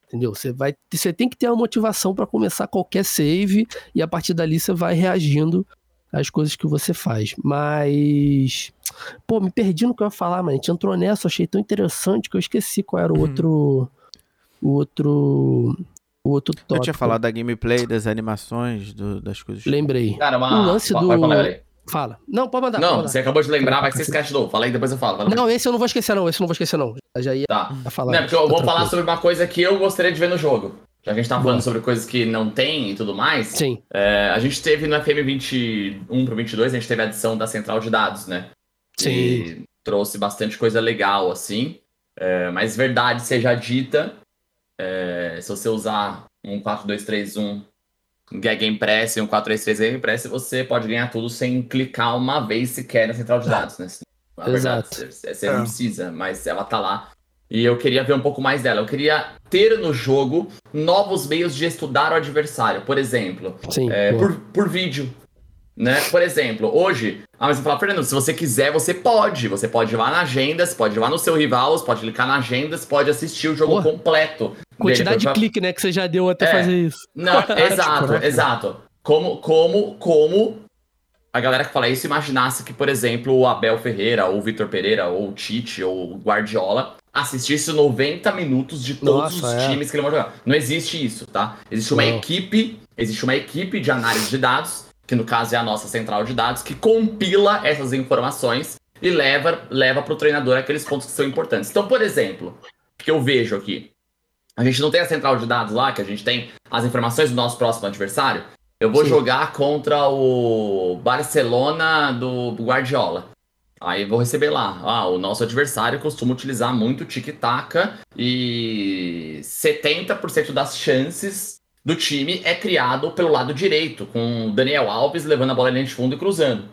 Entendeu? Você vai, você tem que ter uma motivação pra começar qualquer save e a partir dali você vai reagindo às coisas que você faz. Mas pô, me perdi no que eu ia falar, mano. A gente entrou nessa, achei tão interessante que eu esqueci qual era o Uhum. outro o outro o outro tópico. Eu tinha falado da gameplay, das animações, do- das coisas. Lembrei. Cara, uma. O lance do- vai. Fala. Não, pode mandar. Não, pode mandar. você acabou de lembrar, vai que você esquece de novo. Fala aí, depois eu falo. Não, esse eu não vou esquecer, não. Esse eu não vou esquecer, não. Eu já ia Tá. falar. Não, porque eu Tá vou falar tranquilo. sobre uma coisa que eu gostaria de ver no jogo. Já que a gente tá Boa. falando sobre coisas que não tem e tudo mais. Sim. é, a gente teve no FM 21 pro 22, a gente teve a adição da central de dados, né? Sim. E trouxe bastante coisa legal, assim. É, mas verdade seja dita, É, se você usar um 4-2-3-1 Gag Press e um 4-3-3 Gag Press, você pode ganhar tudo sem clicar uma vez sequer na central de dados, né? Na verdade, Exato. você, você não precisa, mas ela tá lá. E eu queria ver um pouco mais dela. Eu queria ter no jogo novos meios de estudar o adversário. Por exemplo, Sim. é, por, por vídeo. Né? Por exemplo, hoje, ah, mas você fala, Fernando, se você quiser, você pode. Você pode ir lá na agenda, você pode ir lá no seu rival, você pode clicar na agenda, você pode assistir o jogo Porra. completo. Quantidade dele. de clique, né, que você já deu até É. fazer isso. Não, exato, exato. Como, como, como a galera que fala isso imaginasse que, por exemplo, o Abel Ferreira, ou o Vitor Pereira, ou o Tite, ou o Guardiola assistisse 90 minutos de todos Nossa, os é. times que ele vai jogar. Não existe isso, tá? Existe uma Não. equipe, existe uma equipe de análise de dados, que no caso é a nossa central de dados, que compila essas informações e leva, leva para o treinador aqueles pontos que são importantes. Então, por exemplo, o que eu vejo aqui, a gente não tem a central de dados lá, que a gente tem as informações do nosso próximo adversário. Eu vou Sim. jogar contra o Barcelona do Guardiola. Aí vou receber lá. Ah, o nosso adversário costuma utilizar muito tic-tac e 70% das chances do time é criado pelo lado direito, com o Daniel Alves levando a bola linha de fundo e cruzando.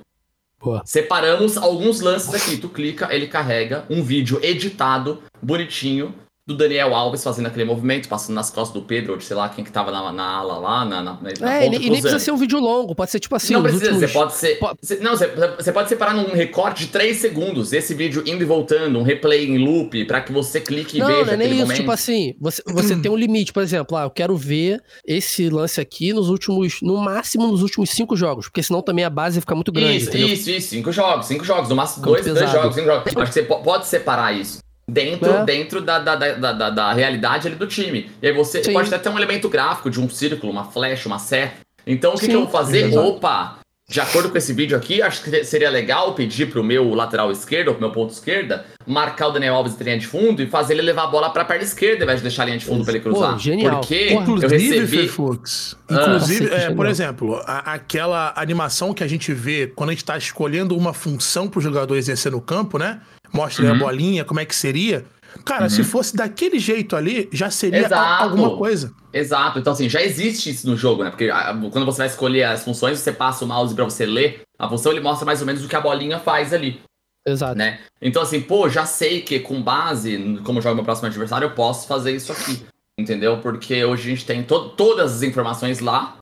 Boa. Separamos alguns lances aqui. Tu clica, ele carrega um vídeo editado, bonitinho, do Daniel Alves fazendo aquele movimento, passando nas costas do Pedro, ou de sei lá quem que tava na, na ala lá, na, na, na É, e, ponta, nem- e nem precisa ser um vídeo longo, pode ser tipo assim, não precisa, últimos... você pode ser. po- você- não, você, você pode separar num recorte de 3 segundos, esse vídeo indo e voltando, um replay em loop, pra que você clique e Não, veja não é nem aquele isso. momento. Tipo assim, você, você tem um limite, por exemplo, ah, eu quero ver esse lance aqui nos últimos, no máximo nos últimos cinco jogos, porque senão também a base fica muito grande, isso, entendeu? isso, isso. Cinco jogos, cinco jogos. No máximo Campo dois, dois pesado. jogos, cinco jogos. Acho que você po- pode separar isso. Dentro, É. dentro da, da, da, da, da- da realidade ali do time. E aí você Sim. pode até ter um elemento gráfico de um círculo, uma flecha, uma seta. Então o que, que eu vou fazer? exato. Opa! De acordo com esse vídeo aqui, acho que seria legal pedir pro meu lateral esquerdo, ou pro meu ponto esquerda, marcar o Daniel Alves de linha de fundo e fazer ele levar a bola pra perna esquerda, ao invés de deixar a linha de fundo pra ele Pô, cruzar. genial. Porque Porra. eu Inclusive, recebi. Fefux, Ah. inclusive, que é, por exemplo, a- aquela animação que a gente vê quando a gente tá escolhendo uma função pro jogador exercer no campo, né? Mostra Uhum. a bolinha, como é que seria. Cara, se fosse daquele jeito ali, já seria a- alguma coisa. Exato, então assim, já existe isso no jogo, né? Porque ah, quando você vai escolher as funções, você passa o mouse pra você ler a função, ele mostra mais ou menos o que a bolinha faz ali, Exato. né? Então assim, pô, já sei que com base como joga meu próximo adversário, eu posso fazer isso aqui, entendeu? Porque hoje a gente tem to- todas as informações lá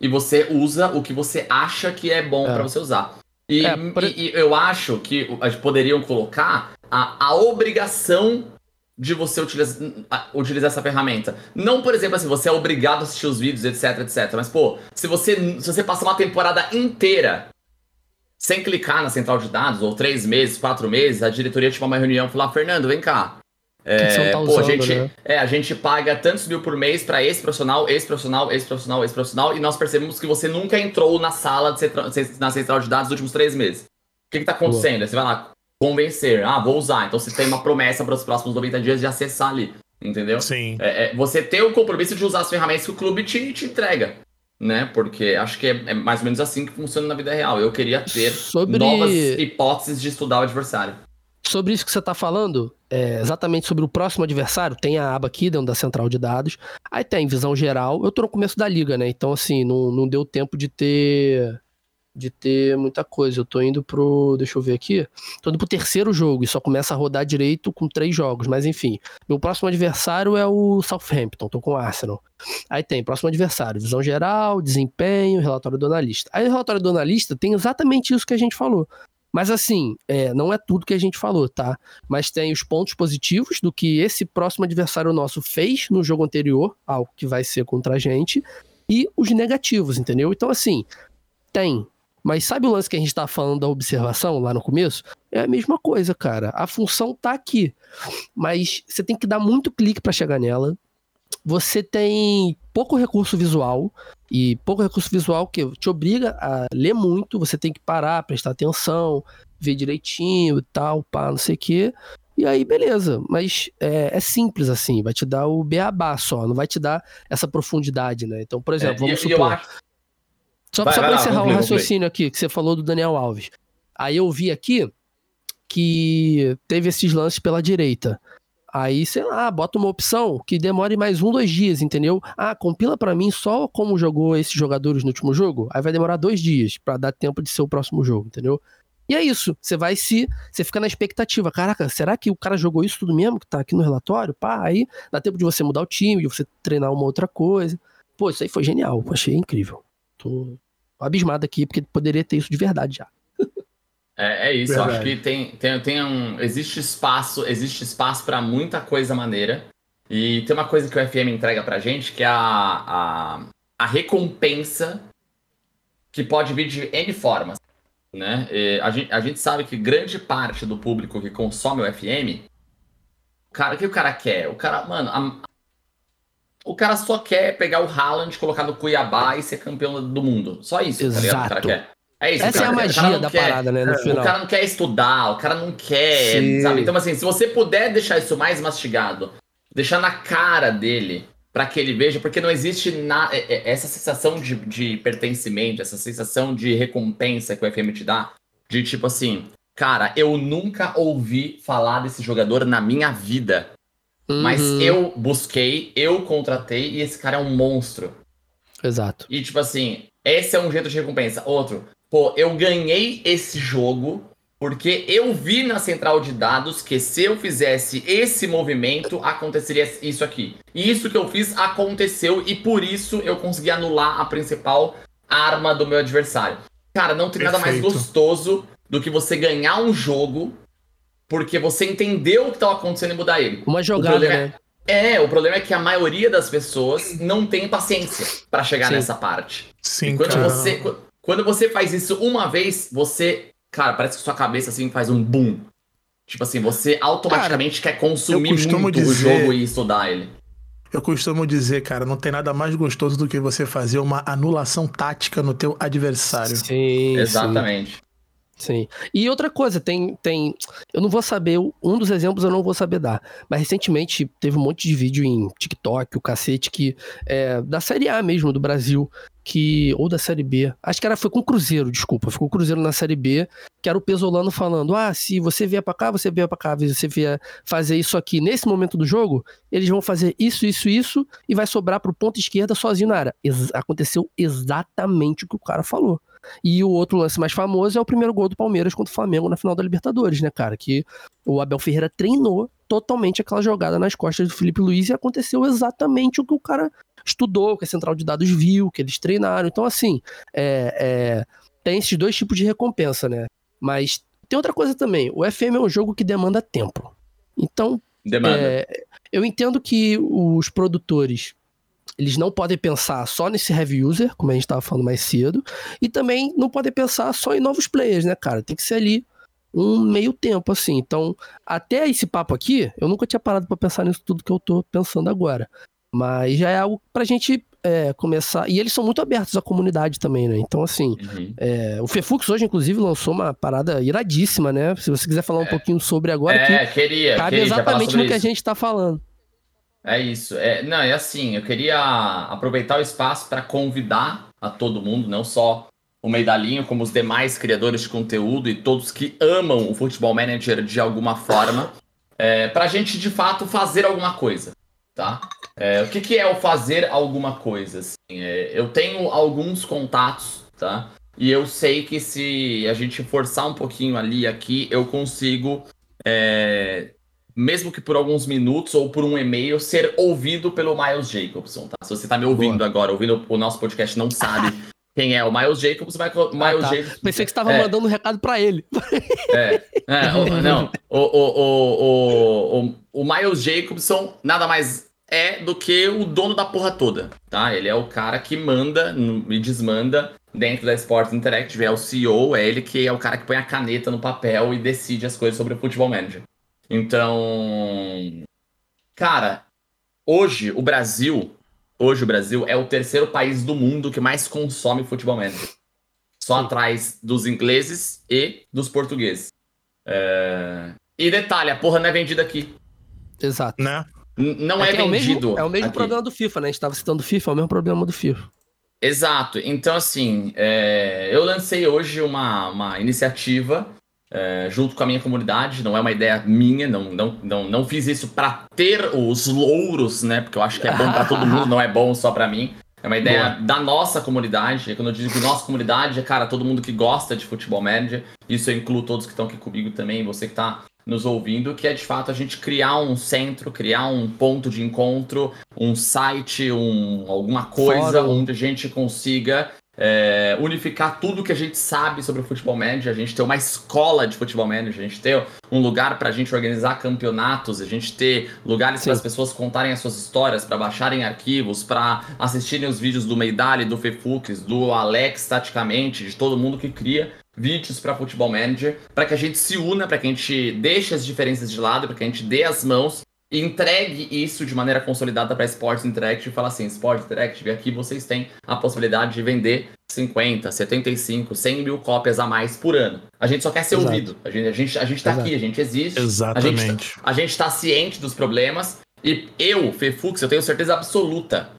e você usa o que você acha que é bom É. pra você usar. E, É, por- e- e eu acho que poderiam colocar a, a obrigação de você utilizar, utilizar essa ferramenta. Não, por exemplo, assim, você é obrigado a assistir os vídeos, etc, etc. Mas, pô, se você, se você passar uma temporada inteira sem clicar na central de dados, ou três meses, quatro meses, a diretoria te chama uma reunião e fala, Fernando, vem cá. É, tá pô, a usando, gente, né? é, a gente paga tantos mil por mês pra esse profissional, esse profissional, esse profissional, esse profissional, e nós percebemos que você nunca entrou na sala, de na central de dados nos últimos três meses. O que, que tá acontecendo? Aí Você vai lá, convencer, ah, vou usar. Então você tem uma promessa para os próximos 90 dias de acessar ali, entendeu? Sim. É, é, você ter o compromisso de usar as ferramentas que o clube te, te entrega, né? Porque acho que é, é mais ou menos assim que funciona na vida real. Eu queria ter Sobre- novas hipóteses de estudar o adversário. Sobre isso que você tá falando, é, exatamente sobre o próximo adversário, tem a aba aqui dentro da central de dados. Aí tem visão geral. Eu tô no começo da liga, né? Então, assim, não, não deu tempo de ter. De ter muita coisa. Eu tô indo pro. Deixa eu ver aqui. Tô indo pro terceiro jogo e só começa a rodar direito com três jogos. Mas enfim. Meu próximo adversário é o Southampton. Tô com o Arsenal. Aí tem próximo adversário, visão geral, desempenho, relatório do analista. Aí o relatório do analista tem exatamente isso que a gente falou. Mas assim, é, não é tudo que a gente falou, tá? Mas tem os pontos positivos do que esse próximo adversário nosso fez no jogo anterior, ao que vai ser contra a gente, e os negativos, entendeu? Então, assim, tem. Mas sabe o lance que a gente tá falando da observação lá no começo? É a mesma coisa, cara. A função tá aqui. Mas você tem que dar muito clique para chegar nela. Você tem pouco recurso visual. E pouco recurso visual que te obriga a ler muito, você tem que parar, prestar atenção, ver direitinho e tal, pá, não sei o quê. E aí, beleza. Mas é, é simples assim, vai te dar o beabá só, não vai te dar essa profundidade, né? Então, por exemplo, É, vamos e- eu supor. Só, Vai, só lá, encerrar conclui. raciocínio aqui, que você falou do Daniel Alves. Aí eu vi aqui que teve esses lances pela direita. Aí, sei lá, bota uma opção que demore mais um, dois dias, entendeu? Ah, compila para mim só como jogou esses jogadores no último jogo. Aí vai demorar dois dias para dar tempo de ser o próximo jogo, entendeu? E é isso. Você vai se. Você fica na expectativa. Caraca, será que o cara jogou isso tudo mesmo que tá aqui no relatório? Pá, aí dá tempo de você mudar o time, de você treinar uma outra coisa. Pô, isso aí foi genial. Achei incrível. Tô abismado aqui, porque poderia ter isso de verdade já. É, é isso, Verdade. eu acho que tem, tem, tem um. Existe espaço, existe espaço para muita coisa maneira. E tem uma coisa que o FM entrega pra gente, que é a, a, a recompensa que pode vir de N formas. Né? a, gente, a gente sabe que grande parte do público que consome o FM, o cara, o que o cara quer? O cara, mano, a, o cara só quer pegar o Haaland, colocar no Cuiabá e ser campeão do mundo. Só isso, Exato. tá ligado? O cara quer. É isso, Essa é a magia da quer, parada, né? No é, final. O cara não quer estudar, o cara não quer, Sim. sabe? Então, assim, se você puder deixar isso mais mastigado, deixar na cara dele, para que ele veja, porque não existe na, é, é, essa sensação de, de pertencimento, essa sensação de recompensa que o FM te dá, de tipo assim, cara, eu nunca ouvi falar desse jogador na minha vida. Uhum. Mas eu busquei, eu contratei e esse cara é um monstro. Exato. E tipo assim, esse é um jeito de recompensa. Outro, pô, eu ganhei esse jogo porque eu vi na central de dados que se eu fizesse esse movimento, aconteceria isso aqui. E isso que eu fiz aconteceu e por isso eu consegui anular a principal arma do meu adversário. Cara, não tem Perfeito. nada mais gostoso do que você ganhar um jogo porque você entendeu o que estava acontecendo e mudar ele. Uma jogada, é né? É, é, o problema é que a maioria das pessoas não tem paciência para chegar Sim. nessa parte. Sim, e quando cara. você quando você faz isso uma vez, você, cara, parece que sua cabeça assim faz um boom. Tipo assim, você automaticamente cara, quer consumir muito dizer, o jogo e estudar ele. Eu costumo dizer, cara, não tem nada mais gostoso do que você fazer uma anulação tática no teu adversário. Sim, exatamente. Sim. Sim. E outra coisa, tem, tem. Eu não vou saber, um dos exemplos eu não vou saber dar. Mas recentemente teve um monte de vídeo em TikTok, o cacete, que. É, da série A mesmo, do Brasil, que. Ou da série B. Acho que era, foi com o Cruzeiro, desculpa. Ficou o Cruzeiro na série B, que era o Pesolano falando: ah, se você vier pra cá, você vier pra cá. Se você vier fazer isso aqui nesse momento do jogo, eles vão fazer isso, isso, isso, e vai sobrar pro ponto esquerda sozinho na área. Ex aconteceu exatamente o que o cara falou. E o outro lance mais famoso é o primeiro gol do Palmeiras contra o Flamengo na final da Libertadores, né, cara? Que o Abel Ferreira treinou totalmente aquela jogada nas costas do Felipe Luiz e aconteceu exatamente o que o cara estudou, que a central de dados viu, que eles treinaram. Então, assim, é, é, tem esses dois tipos de recompensa, né? Mas tem outra coisa também. O FM é um jogo que demanda tempo. Então, é, eu entendo que os produtores eles não podem pensar só nesse heavy user, como a gente estava falando mais cedo, e também não podem pensar só em novos players, né, cara? Tem que ser ali um meio tempo, assim. Então, até esse papo aqui, eu nunca tinha parado para pensar nisso tudo que eu tô pensando agora. Mas já é algo pra gente é, começar. E eles são muito abertos à comunidade também, né? Então, assim, uhum. é, o Fefux hoje, inclusive, lançou uma parada iradíssima, né? Se você quiser falar um é. pouquinho sobre agora, é, que queria, cabe queria exatamente no isso. que a gente tá falando. É isso. É, não, é assim, eu queria aproveitar o espaço para convidar a todo mundo, não só o Meidalhinho, como os demais criadores de conteúdo e todos que amam o Futebol Manager de alguma forma, é, para a gente de fato fazer alguma coisa, tá? É, o que, que, é o fazer alguma coisa? Assim, é, eu tenho alguns contatos, tá? E eu sei que se a gente forçar um pouquinho ali aqui, eu consigo é, mesmo que por alguns minutos ou por um e-mail, ser ouvido pelo Miles Jacobson, tá? Se você tá me ouvindo Boa. agora, ouvindo o nosso podcast, não sabe quem é o Miles Jacobs, o Miles ah, tá. Jacobs... Pensei que você estava é. mandando um recado para ele. É, é o, não, o, o, o, o, o Miles Jacobson nada mais é do que o dono da porra toda, tá? Ele é o cara que manda e desmanda dentro da Sports Interactive, é o CEO, é ele que é o cara que põe a caneta no papel e decide as coisas sobre o Futebol Manager. Então, cara, hoje o Brasil, hoje o Brasil é o terceiro país do mundo que mais consome futebol manager. Só Sim. atrás dos ingleses e dos portugueses. É... E detalhe, a porra não é vendida aqui. Exato. Né? Não é, é, vendido. É o mesmo, é o mesmo problema do FIFA, né? A gente tava citando o FIFA, é o mesmo problema do FIFA. Exato. Então, assim, é... eu lancei hoje uma, uma iniciativa é, junto com a minha comunidade. Não é uma ideia minha, não, não, não, não fiz isso para ter os louros, né? Porque eu acho que é bom para todo mundo, não é bom só para mim. É uma ideia Boa. da nossa comunidade. Quando eu digo nossa comunidade, é, cara, todo mundo que gosta de futebol manager. Isso eu incluo todos que estão aqui comigo também, você que está nos ouvindo, que é de fato a gente criar um centro, criar um ponto de encontro, um site, um, alguma coisa Fórum. onde a gente consiga é, unificar tudo que a gente sabe sobre o futebol manager, a gente ter uma escola de futebol manager, a gente ter um lugar para a gente organizar campeonatos, a gente ter lugares para as pessoas contarem as suas histórias, para baixarem arquivos, para assistirem os vídeos do Meidali, do Fefux, do Alex, taticamente, de todo mundo que cria vídeos para futebol manager, para que a gente se una, para que a gente deixe as diferenças de lado, para que a gente dê as mãos entregue isso de maneira consolidada para Sports Interactive e fala assim, Sports Interactive, aqui vocês têm a possibilidade de vender 50, 75, 100 mil cópias a mais por ano. A gente só quer ser Exato. ouvido. A gente, a gente, a gente tá aqui, a gente existe. Exatamente. A gente, está ciente dos problemas. E eu, Fefux, eu tenho certeza absoluta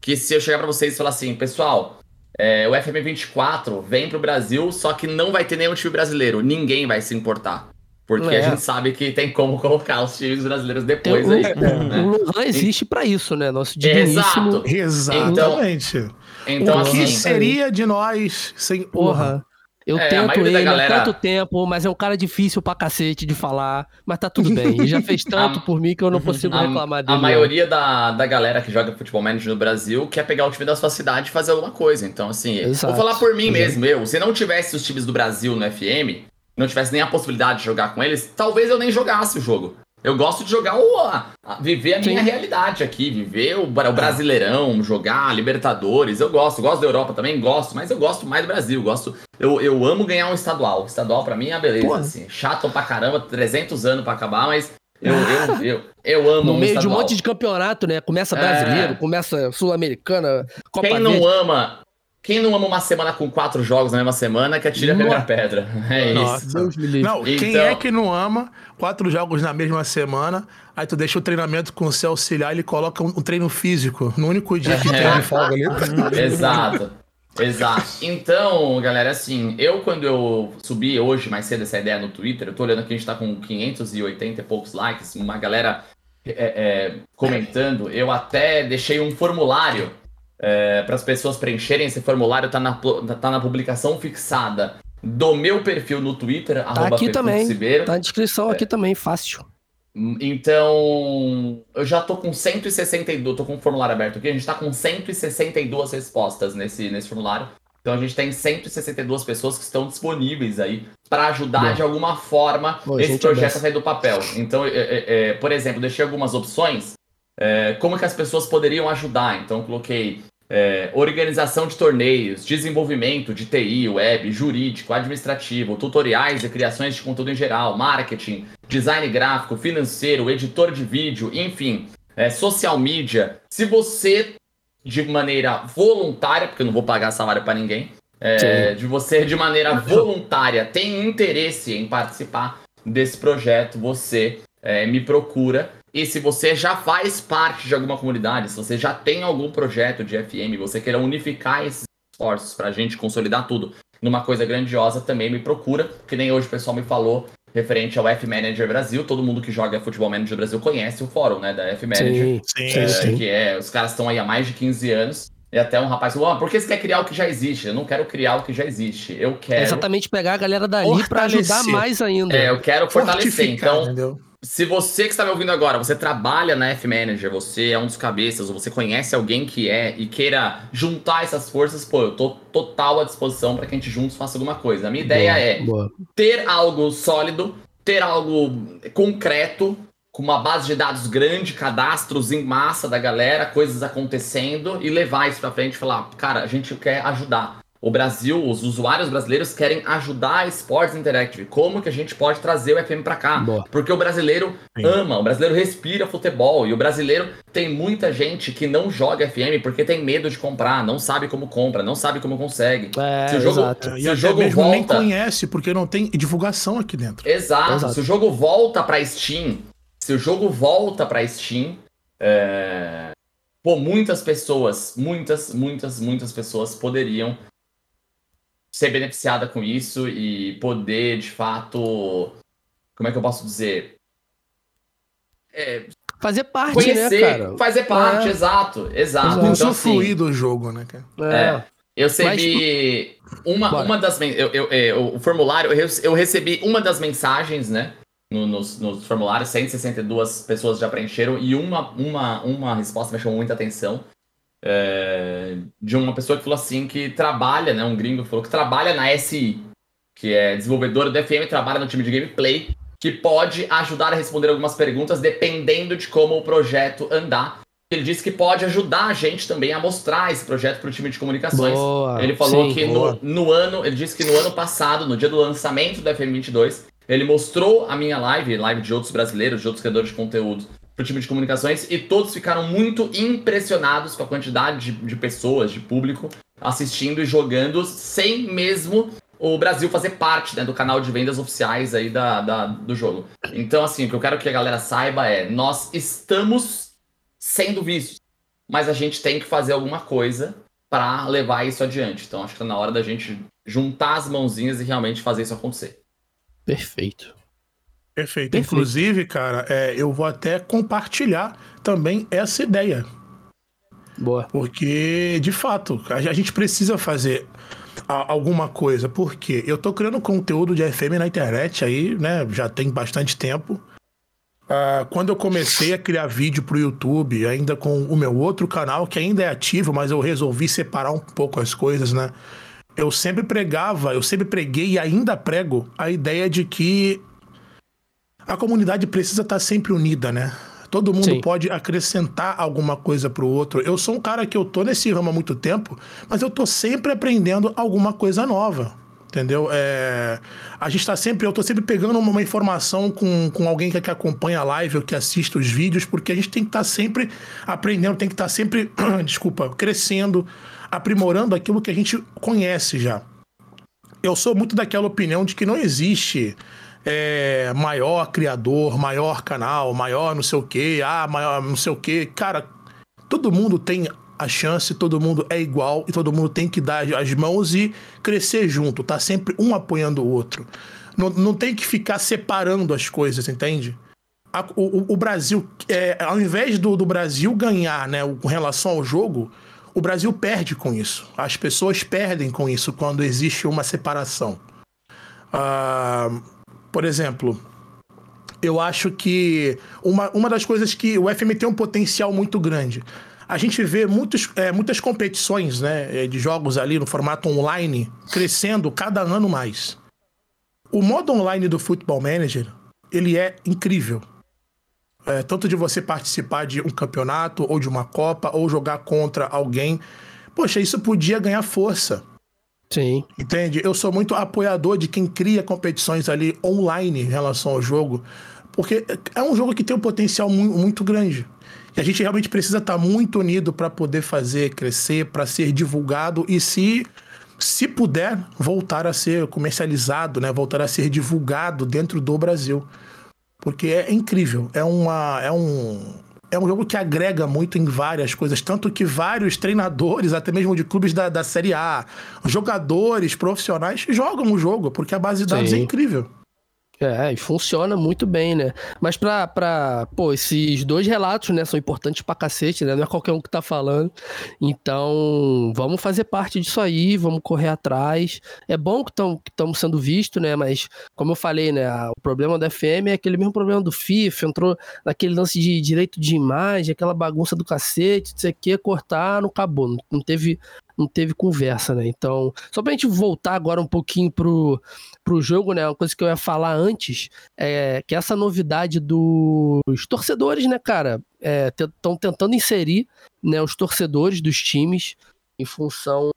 que se eu chegar para vocês e falar assim, pessoal, é, o FM24 vem pro Brasil, só que não vai ter nenhum time brasileiro. Ninguém vai se importar. Porque é. a gente sabe que tem como colocar os times brasileiros depois tem, aí. Né? O Luan existe para isso, né? Nosso digníssimo... Exato. Exatamente. Então, o que assim, seria de nós sem porra? Eu é, tento ele galera... há tanto tempo, mas é um cara difícil pra cacete de falar, mas tá tudo bem. Ele já fez tanto a, por mim que eu não consigo a, reclamar dele. A maioria da, da galera que joga futebol manager no Brasil quer pegar o time da sua cidade e fazer alguma coisa. Então, assim, Exato. vou falar por mim Exato. mesmo, eu. Se não tivesse os times do Brasil no FM, não tivesse nem a possibilidade de jogar com eles, talvez eu nem jogasse o jogo. Eu gosto de jogar o. A, a, viver a Sim. minha realidade aqui, viver o, o, Brasileirão, jogar Libertadores. Eu gosto, gosto da Europa também, gosto, mas eu gosto mais do Brasil. Gosto. Eu, eu amo ganhar um estadual. Estadual para mim é a beleza, assim. Chato pra caramba, 300 anos para acabar, mas eu, eu, eu, eu amo No meio um de um monte de campeonato, né? Começa brasileiro, é... começa sul-americana, Copa Quem não Verde. ama quem não ama uma semana com quatro jogos na mesma semana que atira a primeira pedra. É Nossa. isso. Deus me livre. Não, então... quem é que não ama quatro jogos na mesma semana, aí tu deixa o treinamento com o seu auxiliar, ele coloca um, treino físico no único dia que tem de folga ali. Exato. Exato. Então, galera, assim, eu quando eu subi hoje mais cedo essa ideia no Twitter, eu tô olhando aqui, a gente tá com 580 e poucos likes, uma galera é, é, comentando, eu até deixei um formulário é, para as pessoas preencherem esse formulário, tá na, tá na publicação fixada do meu perfil no Twitter, tá aqui também, tá na descrição é. aqui também, fácil. Então, eu já tô com 162, tô com o formulário aberto aqui, a gente tá com 162 respostas nesse, nesse formulário. Então a gente tem 162 pessoas que estão disponíveis aí para ajudar de alguma forma esse projeto a sair do papel. Então, é, é, é, por exemplo, deixei algumas opções. É, como que as pessoas poderiam ajudar? Então, coloquei é, organização de torneios, desenvolvimento de TI, web, jurídico, administrativo, tutoriais e criações de conteúdo em geral, marketing, design gráfico, financeiro, editor de vídeo, enfim, é, social media. Se você, de maneira voluntária, porque eu não vou pagar salário para ninguém, é, de você, de maneira voluntária, tem interesse em participar desse projeto, você é, me procura e se você já faz parte de alguma comunidade, se você já tem algum projeto de FM, você queira unificar esses esforços para a gente consolidar tudo numa coisa grandiosa, também me procura, que nem hoje o pessoal me falou referente ao F Manager Brasil. Todo mundo que joga Futebol Manager Brasil conhece o fórum, né, da F Manager. Sim, sim, é, sim. Que é, os caras estão aí há mais de 15 anos. E até um rapaz falou, ah, por que você quer criar o que já existe? Eu não quero criar o que já existe. Eu quero. É exatamente pegar a galera dali para ajudar mais ainda. É, eu quero fortalecer. Então, entendeu? Se você que está me ouvindo agora, você trabalha na F-Manager, você é um dos cabeças, ou você conhece alguém que é e queira juntar essas forças, pô, eu tô total à disposição para que a gente juntos faça alguma coisa. A minha ideia boa, é boa. ter algo sólido, ter algo concreto, com uma base de dados grande, cadastros em massa da galera, coisas acontecendo e levar isso para frente e falar, cara, a gente quer ajudar o Brasil, os usuários brasileiros querem ajudar a Sports Interactive. Como que a gente pode trazer o FM para cá? Boa. Porque o brasileiro Sim. ama, o brasileiro respira futebol e o brasileiro tem muita gente que não joga FM porque tem medo de comprar, não sabe como compra, não sabe como consegue. É, se o jogo, exato. Se e o jogo mesmo volta... nem conhece porque não tem divulgação aqui dentro. Exato. exato. Se o jogo volta para Steam, se o jogo volta para Steam, é... Pô, muitas pessoas, muitas, muitas, muitas pessoas poderiam ser beneficiada com isso e poder, de fato, como é que eu posso dizer? É, fazer parte, conhecer, né, cara? Fazer parte, é. exato, exato. Então, assim, fluir do jogo, né, cara? É. é. Eu recebi Mas... uma, uma das eu, eu, eu, o formulário, eu recebi uma das mensagens, né? No, nos, nos formulários, 162 pessoas já preencheram e uma, uma, uma resposta me chamou muita atenção. É, de uma pessoa que falou assim que trabalha, né? Um gringo falou que trabalha na SI, que é desenvolvedora do FM, trabalha no time de gameplay que pode ajudar a responder algumas perguntas dependendo de como o projeto andar. Ele disse que pode ajudar a gente também a mostrar esse projeto para o time de comunicações. Boa, ele falou sim, que no, no, ano, ele disse que no ano passado, no dia do lançamento do FM22, ele mostrou a minha live, live de outros brasileiros, de outros criadores de conteúdo, para o time de comunicações, e todos ficaram muito impressionados com a quantidade de, de pessoas, de público, assistindo e jogando, sem mesmo o Brasil fazer parte né, do canal de vendas oficiais aí da, da, do jogo. Então, assim, o que eu quero que a galera saiba é: nós estamos sendo vistos, mas a gente tem que fazer alguma coisa para levar isso adiante. Então, acho que tá na hora da gente juntar as mãozinhas e realmente fazer isso acontecer. Perfeito. Perfeito. Perfeito. Inclusive, cara, é, eu vou até compartilhar também essa ideia. Boa. Porque, de fato, a gente precisa fazer alguma coisa, porque eu tô criando conteúdo de FM na internet aí, né? Já tem bastante tempo. Uh, quando eu comecei a criar vídeo pro YouTube, ainda com o meu outro canal, que ainda é ativo, mas eu resolvi separar um pouco as coisas, né? Eu sempre pregava, eu sempre preguei e ainda prego a ideia de que a comunidade precisa estar sempre unida, né? Todo mundo Sim. pode acrescentar alguma coisa pro outro. Eu sou um cara que eu tô nesse ramo há muito tempo, mas eu tô sempre aprendendo alguma coisa nova. Entendeu? É, a gente tá sempre, eu tô sempre pegando uma informação com, com alguém que, que acompanha a live ou que assiste os vídeos, porque a gente tem que estar tá sempre aprendendo, tem que estar tá sempre, desculpa, crescendo, aprimorando aquilo que a gente conhece já. Eu sou muito daquela opinião de que não existe é, maior criador, maior canal, maior não sei o que, ah, maior não sei o que. Cara, todo mundo tem a chance, todo mundo é igual e todo mundo tem que dar as mãos e crescer junto, tá sempre um apoiando o outro. Não, não tem que ficar separando as coisas, entende? A, o, o, Brasil, é, ao invés do, do Brasil ganhar né, com relação ao jogo, o Brasil perde com isso. As pessoas perdem com isso quando existe uma separação. Ah. Uh, por exemplo, eu acho que uma, uma das coisas que o FM tem um potencial muito grande. A gente vê muitos, é, muitas competições né, de jogos ali no formato online crescendo cada ano mais. O modo online do Football Manager, ele é incrível. É, tanto de você participar de um campeonato, ou de uma Copa, ou jogar contra alguém. Poxa, isso podia ganhar força. Sim. Entende? Eu sou muito apoiador de quem cria competições ali online em relação ao jogo, porque é um jogo que tem um potencial muito, muito grande. E a gente realmente precisa estar muito unido para poder fazer crescer, para ser divulgado e se se puder voltar a ser comercializado, né, voltar a ser divulgado dentro do Brasil. Porque é incrível, é uma é um é um jogo que agrega muito em várias coisas, tanto que vários treinadores, até mesmo de clubes da, da Série A, jogadores profissionais, jogam o jogo, porque a base de dados é Sim. é incrível. É, e funciona muito bem, né? Mas pra, pra, pô, esses dois relatos, né, são importantes pra cacete, né? Não é qualquer um que tá falando. Então, vamos fazer parte disso aí, vamos correr atrás. É bom que estamos sendo vistos, né? Mas, como eu falei, né, o problema da FM é aquele mesmo problema do FIFA, entrou naquele lance de direito de imagem, aquela bagunça do cacete, não sei o que, cortar, não acabou. Não teve não teve conversa, né? Então, só pra gente voltar agora um pouquinho pro, pro jogo, né? Uma coisa que eu ia falar antes é que essa novidade dos torcedores, né, cara? Estão é, tentando inserir né, os torcedores dos times em função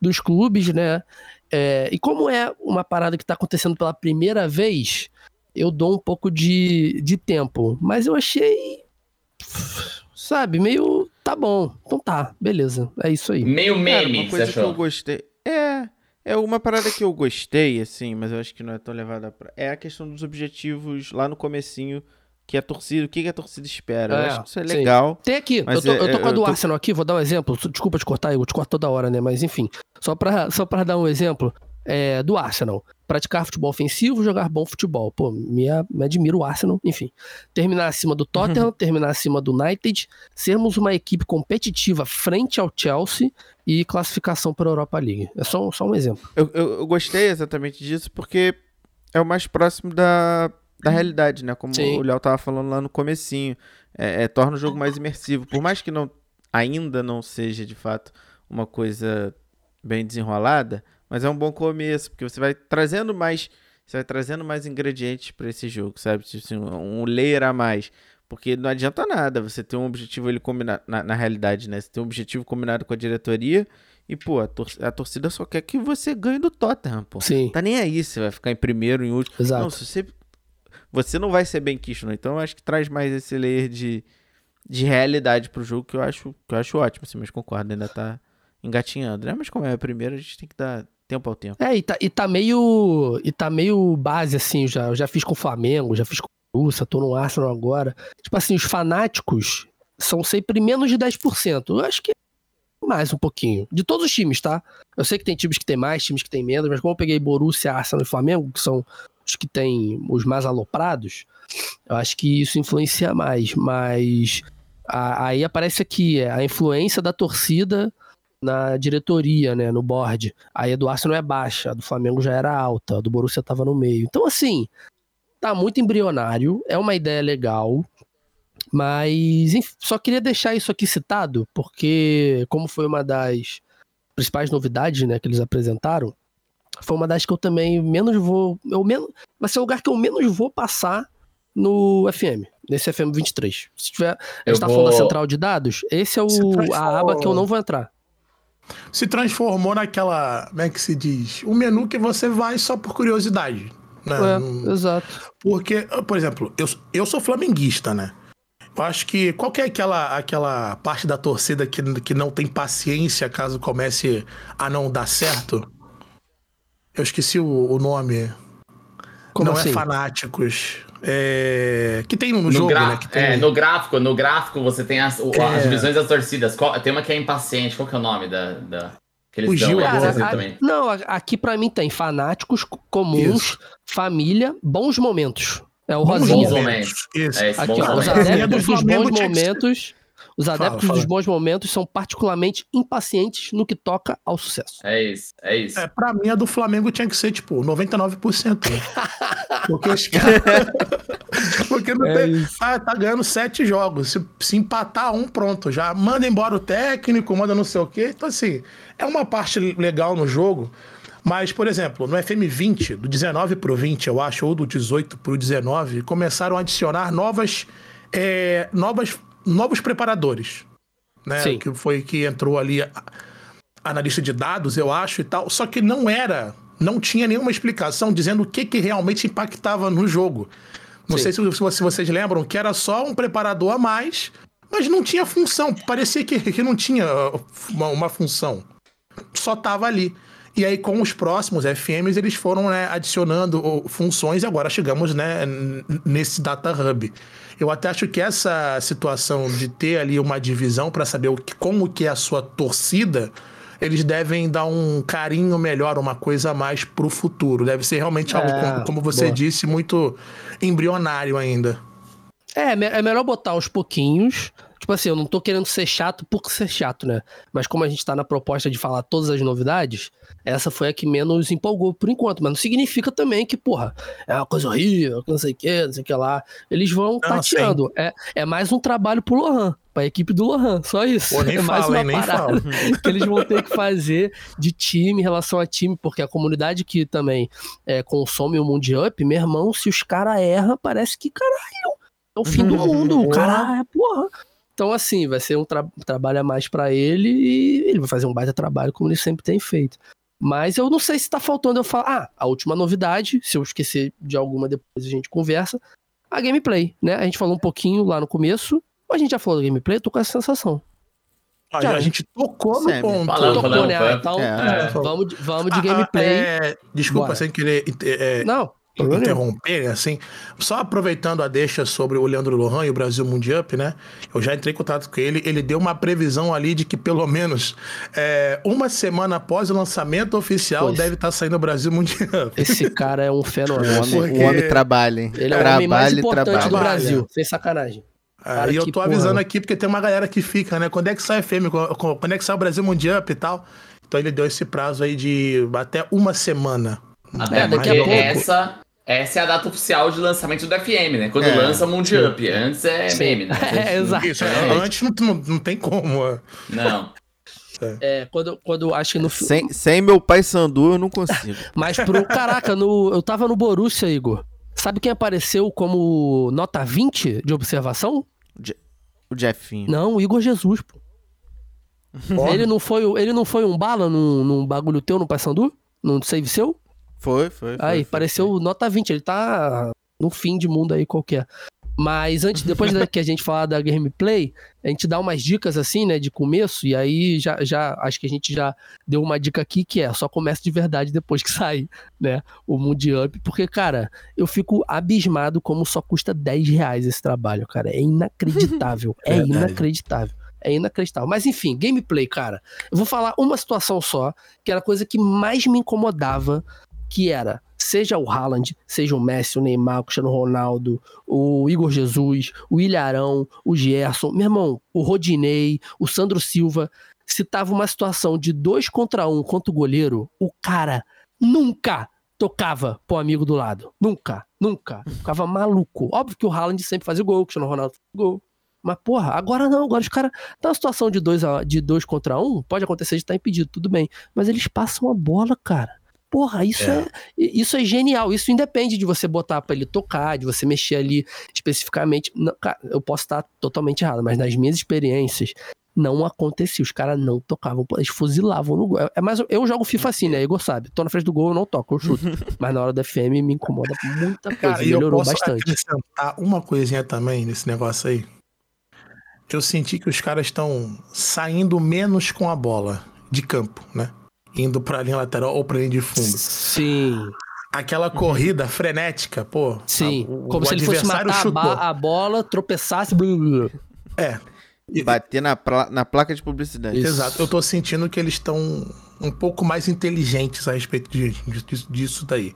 dos clubes, né? É, e como é uma parada que está acontecendo pela primeira vez, eu dou um pouco de, de tempo. Mas eu achei sabe, meio tá bom. Então tá, beleza. É isso aí. Meio meme, Cara, uma coisa que eu gostei. É, é uma parada que eu gostei, assim, mas eu acho que não é tão levada pra. É a questão dos objetivos lá no comecinho que a torcida, o que que a torcida espera. eu É, acho que isso é sim. legal. Tem aqui, Mas eu tô, eu tô é- com a do eu tô- Arsenal aqui, vou dar um exemplo. Desculpa te cortar, eu te corto toda hora, né? Mas enfim, só pra, só pra dar um exemplo é, do Arsenal. Praticar futebol ofensivo, jogar bom futebol. Pô, me, me admira o Arsenal, enfim. Terminar acima do Tottenham, terminar acima do United, sermos uma equipe competitiva frente ao Chelsea e classificação para a Europa League. É só, só um exemplo. Eu, eu, eu gostei exatamente disso porque é o mais próximo da, da realidade, né? Como Sim. o Léo tava falando lá no comecinho. É, é, torna o jogo mais imersivo. Por mais que não ainda não seja, de fato, uma coisa bem desenrolada, mas é um bom começo, porque você vai trazendo mais... Você vai trazendo mais ingredientes para esse jogo, sabe? Tipo assim, um layer a mais. Porque não adianta nada você ter um objetivo ele combinado, na, na realidade, né? Você tem um objetivo combinado com a diretoria e, pô, a, tor- a torcida só quer que você ganhe do Tottenham, pô. Sim, Tá nem aí, você vai ficar em primeiro, em último. exato. Não, se você. Você não vai ser bem quisto, não. Então eu acho que traz mais esse layer de, de realidade pro jogo que eu acho, que eu acho ótimo, assim, mas concordo, ainda tá engatinhando, né? Mas como é a primeira, a gente tem que dar tempo ao tempo. É, e tá, e tá meio. E tá meio base, assim, já, eu já fiz com o Flamengo, já fiz com o Rússia, tô no Arsenal agora. Tipo assim, os fanáticos são sempre menos de 10%. Eu acho que mais um pouquinho. De todos os times, tá? Eu sei que tem times que tem mais, times que tem menos, mas como eu peguei Borussia, Arsenal e Flamengo, que são os que têm os mais aloprados, eu acho que isso influencia mais. Mas a- aí aparece aqui é, a influência da torcida na diretoria, né, no board. Aí a do Arsenal é baixa, a do Flamengo já era alta, a do Borussia tava no meio. Então, assim, tá muito embrionário, é uma ideia legal, mas enfim, só queria deixar isso aqui citado, porque como foi uma das principais novidades, né, que eles apresentaram, foi uma das que eu também menos vou, eu menos, vai ser o lugar que eu menos vou passar no FM, nesse FM 23. Se tiver, a Eu gente tá falando da vou- central de dados, esse é o, a aba que eu não vou entrar. Se transformou naquela. Como é que se diz? Um menu que você vai só por curiosidade. Né? É, Não- exato. Porque, por exemplo, eu, eu sou flamenguista, né? Eu acho que qual que é aquela, aquela parte da torcida que, que não tem paciência caso comece a não dar certo? Eu esqueci o, o nome. Como não assim? é fanáticos. É... Que tem no, No, jogo, gra- né? Que tem... é, no gráfico, no gráfico você tem as, o- É. as divisões das torcidas. Qual- tem uma que é impaciente. Qual que é o nome da, da que eles Fugiu dão? agora. A- também. não, aqui pra mim tem fanáticos comuns, Isso. família, bons momentos. É o Bons Rosinha. Bons momentos. Isso. É Aqui, ó, os adeptos do dos bons momentos. Os Fala, adeptos fala. dos bons momentos são particularmente impacientes no que toca ao sucesso. É isso, é isso. É, pra mim, a do Flamengo tinha que ser, tipo, 99%. Né? Porque os caras. Porque não É tem. Ah, tá ganhando sete jogos. Se, se empatar um, pronto. Já manda embora o técnico, manda não sei o quê. Então, assim, é uma parte legal no jogo. Mas, por exemplo, no FM20, do 19 pro 20, eu acho, ou do 18 pro 19, começaram a adicionar novas. é, novas novos preparadores. Né? Sim. Que foi que entrou ali a- analista de dados, eu acho, e tal. Só que não era, não tinha nenhuma explicação dizendo o que, que realmente impactava no jogo. Não Sim. sei se, se vocês lembram que era só um preparador a mais, mas não tinha função. Parecia que, que não tinha uh, uma, uma função. Só tava ali. E aí, com os próximos FMs, eles foram né, adicionando uh, funções e agora chegamos né, nesse Data Hub. Eu até acho que essa situação de ter ali uma divisão para saber o que, como que é a sua torcida, eles devem dar um carinho melhor, uma coisa a mais pro futuro. Deve ser realmente algo, É, como, como você boa. disse, muito embrionário ainda. É, me- é melhor botar aos pouquinhos. Tipo assim, eu não tô querendo ser chato por ser chato, né? Mas como a gente tá na proposta de falar todas as novidades, essa foi a que menos empolgou por enquanto. Mas não significa também que, porra, é uma coisa horrível, não sei o que, não sei o que lá. Eles vão tateando. É, é mais um trabalho pro Lohan, pra equipe do Lohan, só isso. Pô, nem é mais fala, uma nem parada fala. que eles vão ter que fazer de time em relação a time, porque a comunidade que também é, consome o Mundial, meu irmão, se os caras erram, parece que, caralho, é o fim do mundo, o cara é porra. Então, assim, vai ser um tra- trabalho a mais pra ele e ele vai fazer um baita trabalho como ele sempre tem feito. Mas eu não sei se tá faltando eu falar. Ah, a última novidade, se eu esquecer de alguma depois a gente conversa, a gameplay, né? A gente falou um pouquinho lá no começo, mas a gente já falou da gameplay, eu tô com essa sensação. A, Já, a gente tocou no Semi. ponto. Falando, Tocou, falando, né? foi- Então, É. vamos, de- vamos de Ah, ah, gameplay. é, desculpa, Bora. sem querer é, Não, interromper, assim, só aproveitando a deixa sobre o Leandro Lohan e o Brasil Mundial, né? Eu já entrei em contato com ele, ele deu uma previsão ali de que pelo menos é, uma semana após o lançamento oficial pois. deve estar tá saindo o Brasil Mundial. Esse cara é um fenômeno. O homem, Porque... o homem trabalha, hein? Ele é o homem mais importante trabalha. do Brasil, sem sacanagem. É, e eu tô avisando porra. aqui porque tem uma galera que fica, né? Quando é que sai FM? Quando é que sai o Brasil Mundial e tal? Então ele deu esse prazo aí de até uma semana. Até é, daqui a pouco. Essa, essa é a data oficial de lançamento do FM, né? Quando é, lança o Mundial. Antes é sim. meme, né? É, exato. Isso, é. Antes não, não, não tem como. Não. É, quando, quando acho que no sem, sem meu pai Sandu eu não consigo. Mas pro. Caraca, no, eu tava no Borussia, Igor. Sabe quem apareceu como nota 20 de observação? O Jeffinho. Não, o Igor Jesus, pô. ele, não foi, ele não foi um bala num, num bagulho teu no Paysandu? Num save seu? Foi, foi. foi aí, foi, pareceu foi. nota 20. Ele tá no fim de mundo aí qualquer. Mas antes, depois que a gente falar da gameplay, a gente dá umas dicas assim, né, de começo, e aí já, já acho que a gente já deu uma dica aqui que é só começa de verdade depois que sair, né, o Mood Up, porque, cara, eu fico abismado como só custa 10 reais esse trabalho, cara. É inacreditável. é inacreditável. É inacreditável. Mas enfim, gameplay, cara. Eu vou falar uma situação só, que era a coisa que mais me incomodava, que era seja o Haaland, seja o Messi, o Neymar, o Cristiano Ronaldo, o Igor Jesus, o Ilharão, o Gerson, meu irmão, o Rodinei, o Sandro Silva, se tava uma situação de dois contra um contra o goleiro, o cara nunca tocava pro amigo do lado. Nunca, nunca. Ficava maluco. Óbvio que o Haaland sempre fazia gol, o Cristiano Ronaldo fazia gol. Mas, porra, agora não, agora os caras. Tá uma situação de dois, a, de dois contra um, pode acontecer de estar impedido, tudo bem. Mas eles passam a bola, cara. Porra, isso é. é. isso é genial. Isso independe de você botar para ele tocar, de você mexer ali especificamente. Não, cara, eu posso estar totalmente errado, mas nas minhas experiências não acontecia. Os caras não tocavam, eles fuzilavam no gol. É mais, eu jogo FIFA assim, né? Igor sabe. Tô na frente do gol, eu não toco, eu chuto. mas na hora da FM me incomoda muita coisa. Cara, melhorou eu posso bastante. acrescentar uma coisinha também nesse negócio aí. Eu senti que os caras estão saindo menos com a bola de campo, né? Indo pra linha lateral ou pra linha de fundo. Sim. Aquela corrida uhum. frenética, pô. Sim. A, o, Como o se ele fosse matar a, a, bola, tropeçasse. Blá, blá. É. E bater na, na placa de publicidade. Isso. Exato. Eu tô sentindo que eles estão um pouco mais inteligentes a respeito de, de, disso daí.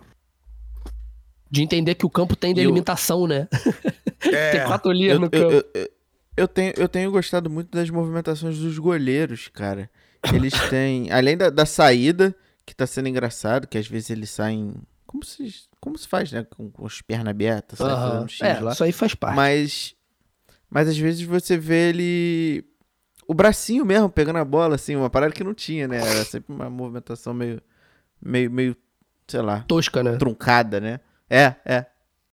De entender que o campo tem delimitação, eu... né? É. tem quatro linhas no campo. Eu, eu, eu, tenho, eu tenho gostado muito das movimentações dos goleiros, cara. Eles têm, além da, da saída, que tá sendo engraçado, que às vezes eles saem. Como se, como se faz, né? Com, com as pernas abertas, sai uhum. X é, lá. Isso aí faz parte. Mas. Mas às vezes você vê ele. O bracinho mesmo pegando a bola, assim, uma parada que não tinha, né? Era sempre uma movimentação meio. meio, meio sei lá. Tosca, né? Truncada, né? É, é.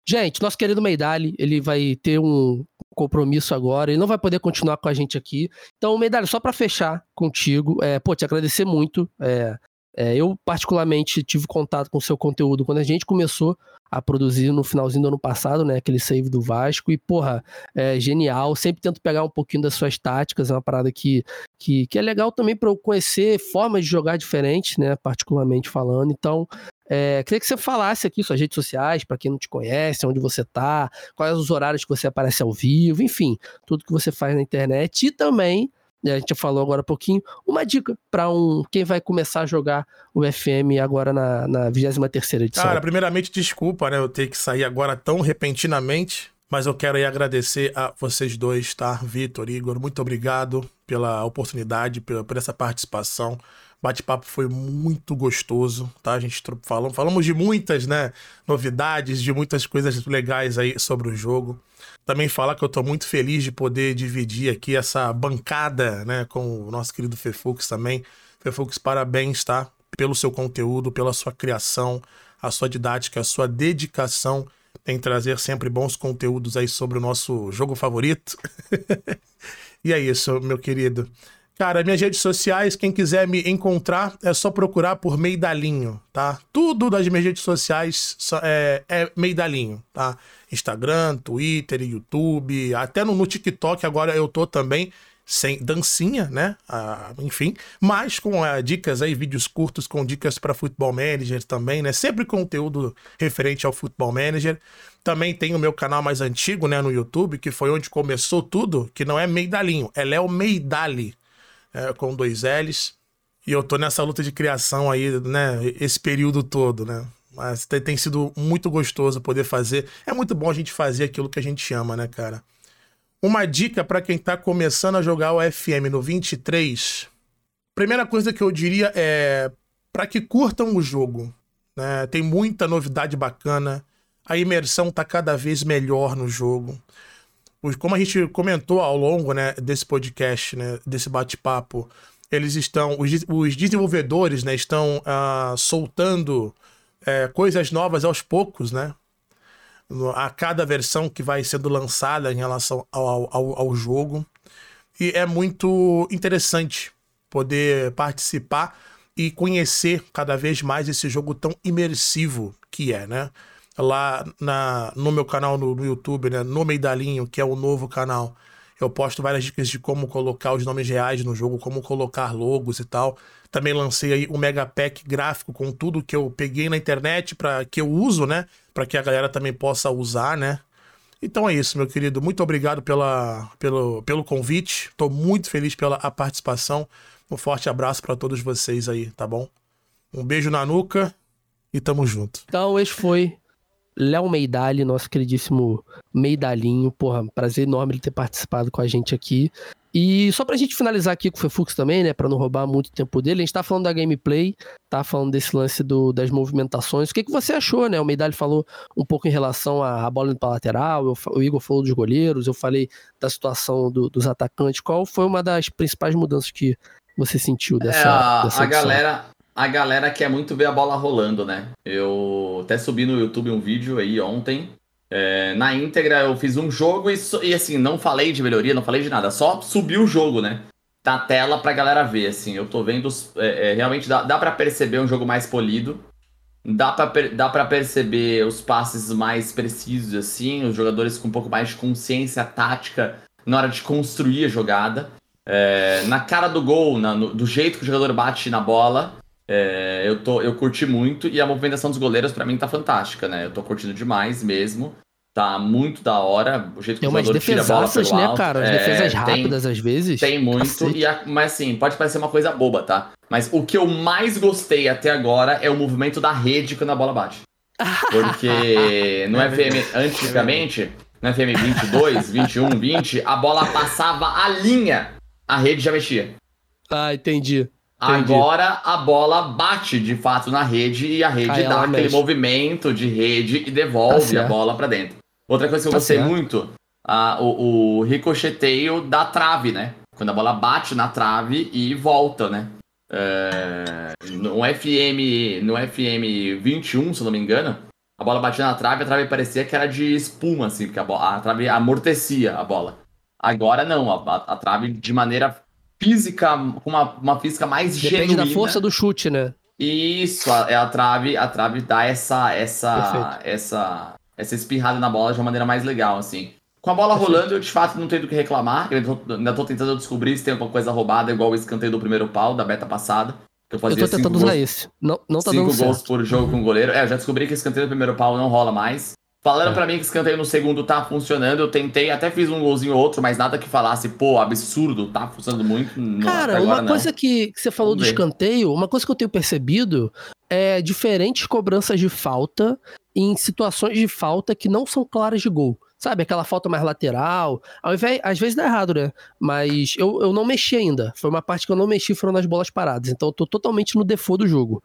Gente, nosso querido Meidali, ele vai ter um compromisso agora, ele não vai poder continuar com a gente aqui. Então, Meidali, só para fechar contigo, é, pô, te agradecer muito. É, é, eu, particularmente, tive contato com o seu conteúdo quando a gente começou a produzir no finalzinho do ano passado, né? Aquele save do Vasco. E, porra, é genial. Sempre tento pegar um pouquinho das suas táticas. É uma parada que, que, que é legal também para eu conhecer formas de jogar diferentes, né? Particularmente falando. Então, é, queria que você falasse aqui suas redes sociais, para quem não te conhece, onde você tá, quais os horários que você aparece ao vivo, enfim, tudo que você faz na internet e também, a gente falou agora um pouquinho, uma dica para um quem vai começar a jogar o FM agora na, na 23 edição. Cara, primeiramente, desculpa, né, eu ter que sair agora tão repentinamente, mas eu quero aí agradecer a vocês dois, tá? Vitor, Igor, muito obrigado pela oportunidade, pela, por essa participação bate-papo foi muito gostoso, tá? A gente falou, falamos de muitas, né, novidades, de muitas coisas legais aí sobre o jogo. Também falar que eu tô muito feliz de poder dividir aqui essa bancada, né, com o nosso querido Fefux também. Fefux, parabéns, tá? Pelo seu conteúdo, pela sua criação, a sua didática, a sua dedicação em trazer sempre bons conteúdos aí sobre o nosso jogo favorito. e é isso, meu querido. Cara, minhas redes sociais, quem quiser me encontrar, é só procurar por Meidalinho, tá? Tudo das minhas redes sociais é, é Meidalinho, tá? Instagram, Twitter, YouTube, até no, no TikTok agora eu tô também. sem dancinha, né? Ah, enfim, mas com ah, dicas aí, vídeos curtos com dicas para Futebol Manager também, né? Sempre conteúdo referente ao Futebol Manager. Também tem o meu canal mais antigo, né, no YouTube, que foi onde começou tudo, que não é Meidalinho, é Léo Meidali, é, com dois L's. E eu tô nessa luta de criação aí, né, esse período todo, né? Mas tem, sido muito gostoso poder fazer. É muito bom a gente fazer aquilo que a gente ama, né, cara? Uma dica para quem tá começando a jogar o FM no 23. Primeira coisa que eu diria é para que curtam o jogo. Né? Tem muita novidade bacana. A imersão tá cada vez melhor no jogo. Como a gente comentou ao longo né, desse podcast, né, desse bate-papo, eles estão. Os, os desenvolvedores né, estão uh, soltando é, coisas novas aos poucos, né? a cada versão que vai sendo lançada em relação ao, ao, ao jogo. E é muito interessante poder participar e conhecer cada vez mais esse jogo tão imersivo que é, né? Lá na, no meu canal no, no YouTube, né? No Meidalhinho, que é o novo canal, eu posto várias dicas de como colocar os nomes reais no jogo, como colocar logos e tal. Também lancei aí um mega pack gráfico com tudo que eu peguei na internet para que eu uso, né? Para que a galera também possa usar, né? Então é isso, meu querido. Muito obrigado pela, pelo, pelo convite. Estou muito feliz pela a participação. Um forte abraço para todos vocês aí, tá bom? Um beijo na nuca e tamo junto. Então, esse foi Léo Meidali, nosso queridíssimo Meidalhinho. Porra, prazer enorme ele ter participado com a gente aqui. E só pra gente finalizar aqui com o Fefux também, né, pra não roubar muito tempo dele, a gente tá falando da gameplay, tá falando desse lance do, das movimentações. O que, que você achou, né? O Meidali falou um pouco em relação à bola indo pra lateral, eu, o Igor falou dos goleiros, eu falei da situação do, dos atacantes. Qual foi uma das principais mudanças que você sentiu dessa, é, a, dessa a galera A galera quer muito ver a bola rolando, né? Eu até subi no YouTube um vídeo aí ontem é, na íntegra, eu fiz um jogo e, e, assim, não falei de melhoria, não falei de nada, só subi o jogo, né? Da tela pra galera ver, assim. Eu tô vendo. É, é, realmente dá, dá para perceber um jogo mais polido. Dá pra, dá pra perceber os passes mais precisos, assim, os jogadores com um pouco mais de consciência tática na hora de construir a jogada. É, na cara do gol, na, no, do jeito que o jogador bate na bola. É, eu, tô, eu curti muito e a movimentação dos goleiros para mim tá fantástica, né? Eu tô curtindo demais mesmo. Tá muito da hora. O jeito que tem o jogador tira a bola pelo né, cara? As é, defesas rápidas tem, às vezes. Tem muito. E a, mas assim, pode parecer uma coisa boba, tá? Mas o que eu mais gostei até agora é o movimento da rede quando a bola bate. Porque no FM, antigamente, no FM 22, 21, 20, a bola passava a linha, a rede já mexia. Ah, entendi. Entendi. Agora a bola bate de fato na rede e a rede dá aquele mexe. movimento de rede e devolve tá a bola para dentro. Outra coisa que eu tá gostei certo. muito, a, o, o ricocheteio da trave, né? Quando a bola bate na trave e volta, né? É, no FM no FM 21, se eu não me engano, a bola batia na trave, a trave parecia que era de espuma, assim, porque a, bola, a trave amortecia a bola. Agora não, a, a, a trave de maneira física, com uma, uma física mais Depende genuína. Depende da força do chute, né? Isso, a, é a trave, a trave dá essa essa essa essa espirrada na bola de uma maneira mais legal, assim. Com a bola Perfeito. rolando, eu de fato não tenho do que reclamar. Eu ainda tô tentando descobrir se tem alguma coisa roubada, igual o escanteio do primeiro pau da beta passada. Que eu, fazia eu tô tentando usar esse. Não, não tá cinco dando gols certo. por jogo com goleiro. É, eu já descobri que escanteio do primeiro pau não rola mais. Falaram é. para mim que escanteio no segundo tá funcionando. Eu tentei, até fiz um golzinho ou outro, mas nada que falasse, pô, absurdo, tá funcionando muito. Não, Cara, uma coisa que, que, você falou Vamos do ver. escanteio, uma coisa que eu tenho percebido é diferentes cobranças de falta em situações de falta que não são claras de gol. Sabe, aquela falta mais lateral. Ao invés, às vezes dá errado, né? Mas eu, eu não mexi ainda. Foi uma parte que eu não mexi, foram nas bolas paradas. Então eu tô totalmente no default do jogo.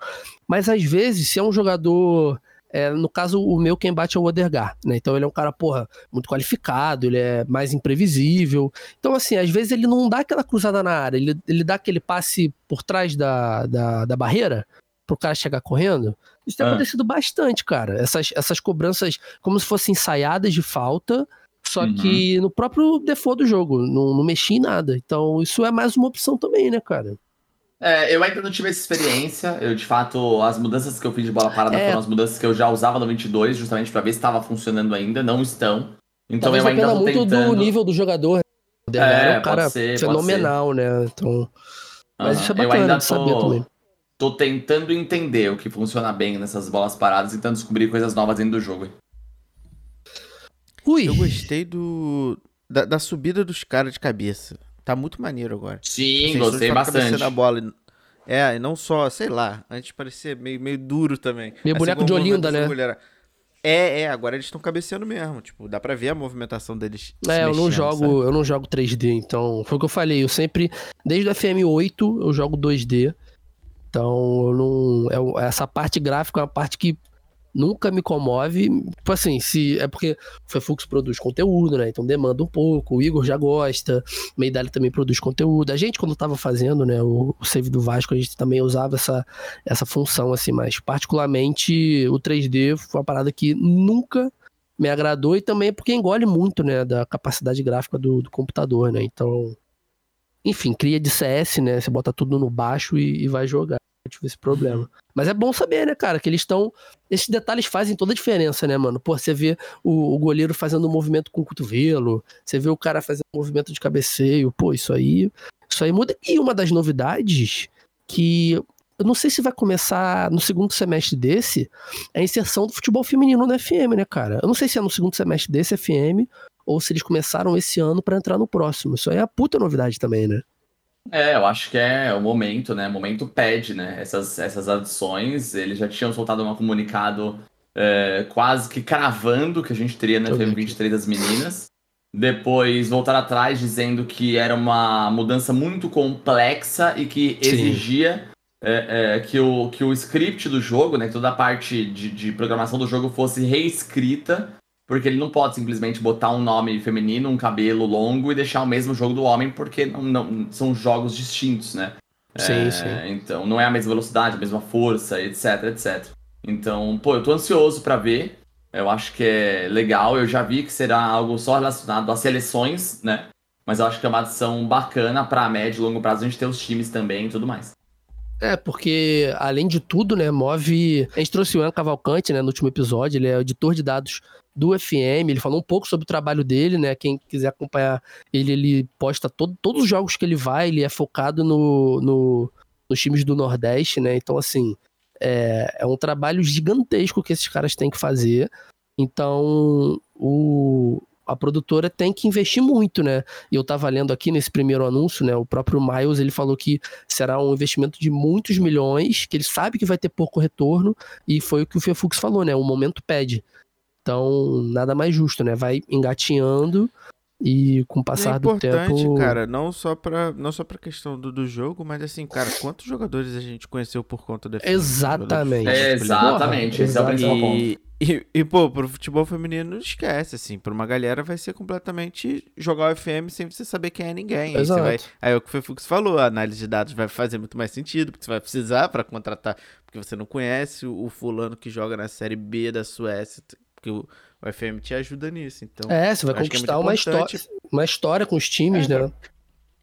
Mas às vezes, se é um jogador é, no caso, o meu quem bate é o Odergar, né? Então ele é um cara, porra, muito qualificado, ele é mais imprevisível. Então, assim, às vezes ele não dá aquela cruzada na área, ele, ele dá aquele passe por trás da, da, da barreira pro cara chegar correndo. Isso tem ah. acontecido bastante, cara. Essas, essas cobranças como se fossem ensaiadas de falta, só uhum. que no próprio default do jogo, não, não mexi em nada. Então, isso é mais uma opção também, né, cara? É, eu ainda não tive essa experiência. Eu, de fato, as mudanças que eu fiz de bola parada é. foram as mudanças que eu já usava no 22, justamente para ver se estava funcionando ainda. Não estão. Então Talvez eu ainda tô muito tentando... do nível do jogador. DH é, É, um cara pode ser, pode fenomenal, né? Então. Mas isso é Aham. Eu bacana ainda de saber tô, também. tô tentando entender o que funciona bem nessas bolas paradas e tentando descobrir coisas novas dentro do jogo. Ui, Eu gostei do da, da subida dos caras de cabeça. Tá muito maneiro agora. Sim, Assim, gostei bastante. a bola. É, e não só, sei lá, antes parecia meio, meio duro também. Meio Assim boneco de Olinda, né? mulher- É, é, agora eles estão cabeceando mesmo. Tipo, dá pra ver a movimentação deles. É, eu não jogo, sabe? eu não jogo 3D, então foi o que eu falei, eu sempre desde o FM8 eu jogo 2D. Então, eu não é o- essa parte gráfica é uma parte que nunca me comove. Tipo assim, se é porque o Fefux produz conteúdo, né? Então demanda um pouco, o Igor já gosta, o Meidali também produz conteúdo. A gente quando tava fazendo, né, o, o save do Vasco, a gente também usava essa essa função assim, mas particularmente o 3D foi uma parada que nunca me agradou e também é porque engole muito, né, da capacidade gráfica do, do computador, né? Então, enfim, cria de CS, né? Você bota tudo no baixo e, e vai jogar. Tive esse problema. Mas é bom saber, né, cara, que eles estão. Esses detalhes fazem toda a diferença, né, mano? Pô, você vê o, o goleiro fazendo um movimento com o cotovelo, você vê o cara fazendo um movimento de cabeceio. Pô, isso aí. Isso aí muda. E uma das novidades que eu não sei se vai começar no segundo semestre desse, é a inserção do futebol feminino no FM, né, cara? Eu não sei se é no segundo semestre desse FM ou se eles começaram esse ano pra entrar no próximo. Isso aí é a puta novidade também, né? É, eu acho que é o momento, né? O momento pede, né? Essas, essas adições, eles já tinham soltado um comunicado é, quase que cravando que a gente teria na eu ver FM23 das meninas. Depois voltaram atrás dizendo que era uma mudança muito complexa e que exigia é, é, que, o, que o script do jogo, né? Que toda a parte de, de programação do jogo fosse reescrita. Porque ele não pode simplesmente botar um nome feminino, um cabelo longo e deixar o mesmo jogo do homem, porque não, não- são jogos distintos, né? Sim, É, sim. Então, não é a mesma velocidade, a mesma força, etc, etc. Então, pô, eu tô ansioso pra ver. Eu acho que é legal. Eu já vi que será algo só relacionado às seleções, né? Mas eu acho que é uma adição bacana pra médio e longo prazo a gente ter os times também e tudo mais. É, porque, além de tudo, né, move. A gente trouxe o Ian Cavalcante, né, no último episódio, ele é editor de dados do FM, ele falou um pouco sobre o trabalho dele, né? Quem quiser acompanhar ele, ele posta todo, todos os jogos que ele vai, ele é focado no, no- nos times do Nordeste, né? Então, assim, é, é um trabalho gigantesco que esses caras têm que fazer. Então, o, a produtora tem que investir muito, né? E eu tava lendo aqui nesse primeiro anúncio, né? O próprio Miles, ele falou que será um investimento de muitos milhões, que ele sabe que vai ter pouco retorno, e foi o que o Fefux falou, né? O momento pede. Então, nada mais justo, né? Vai engatinhando e com o passar é do tempo. cara, não só pra, não só pra questão do, do jogo, mas assim, cara, quantos jogadores a gente conheceu por conta da Exatamente. É, exatamente, Porra, esse é o principal ponto. E, e, pô, pro futebol feminino, não esquece, assim, pra uma galera vai ser completamente jogar o FM sem você saber quem é ninguém. Aí, você Exato. vai, aí é o que o Fux falou, a análise de dados vai fazer muito mais sentido, porque você vai precisar pra contratar, porque você não conhece o, o fulano que joga na Série B da Suécia, porque o, o FM te ajuda nisso, então... É, você vai é conquistar muito uma importante história, uma história com os times, É, né?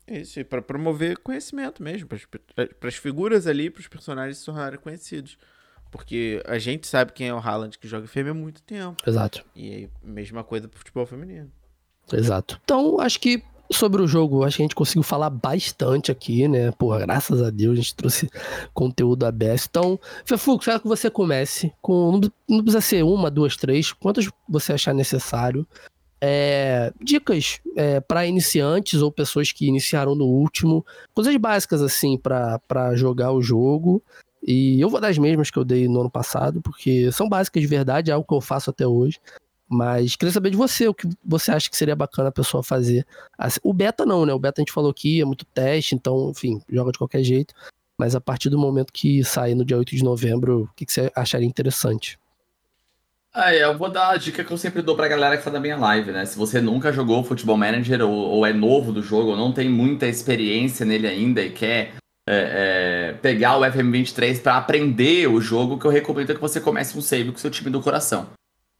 Isso, e pra promover conhecimento mesmo, para as figuras ali, para os personagens se tornarem conhecidos. Porque a gente sabe quem é o Haaland que joga FM há muito tempo. Exato. E aí, mesma coisa pro futebol feminino. Exato. Então, acho que sobre o jogo, acho que a gente conseguiu falar bastante aqui, né? Porra, graças a Deus a gente trouxe conteúdo aberto. Então, Fefux, quero que você comece com. Não precisa ser uma, duas, três, quantas você achar necessário. É, dicas é, para iniciantes ou pessoas que iniciaram no último, coisas básicas assim pra jogar o jogo. E eu vou dar as mesmas que eu dei no ano passado, porque são básicas de verdade, é algo que eu faço até hoje. Mas queria saber de você, o que você acha que seria bacana a pessoa fazer. O beta não, né? O beta a gente falou aqui, é muito teste, então, enfim, joga de qualquer jeito. Mas a partir do momento que sair no dia 8 de novembro, o que, que você acharia interessante? Ah, eu vou dar a dica que eu sempre dou pra galera que tá na minha live, né? Se você nunca jogou Futebol Manager ou, ou é novo do jogo, ou não tem muita experiência nele ainda e quer é, é, pegar o FM23 pra aprender o jogo, que eu recomendo que você comece um save com seu time do coração.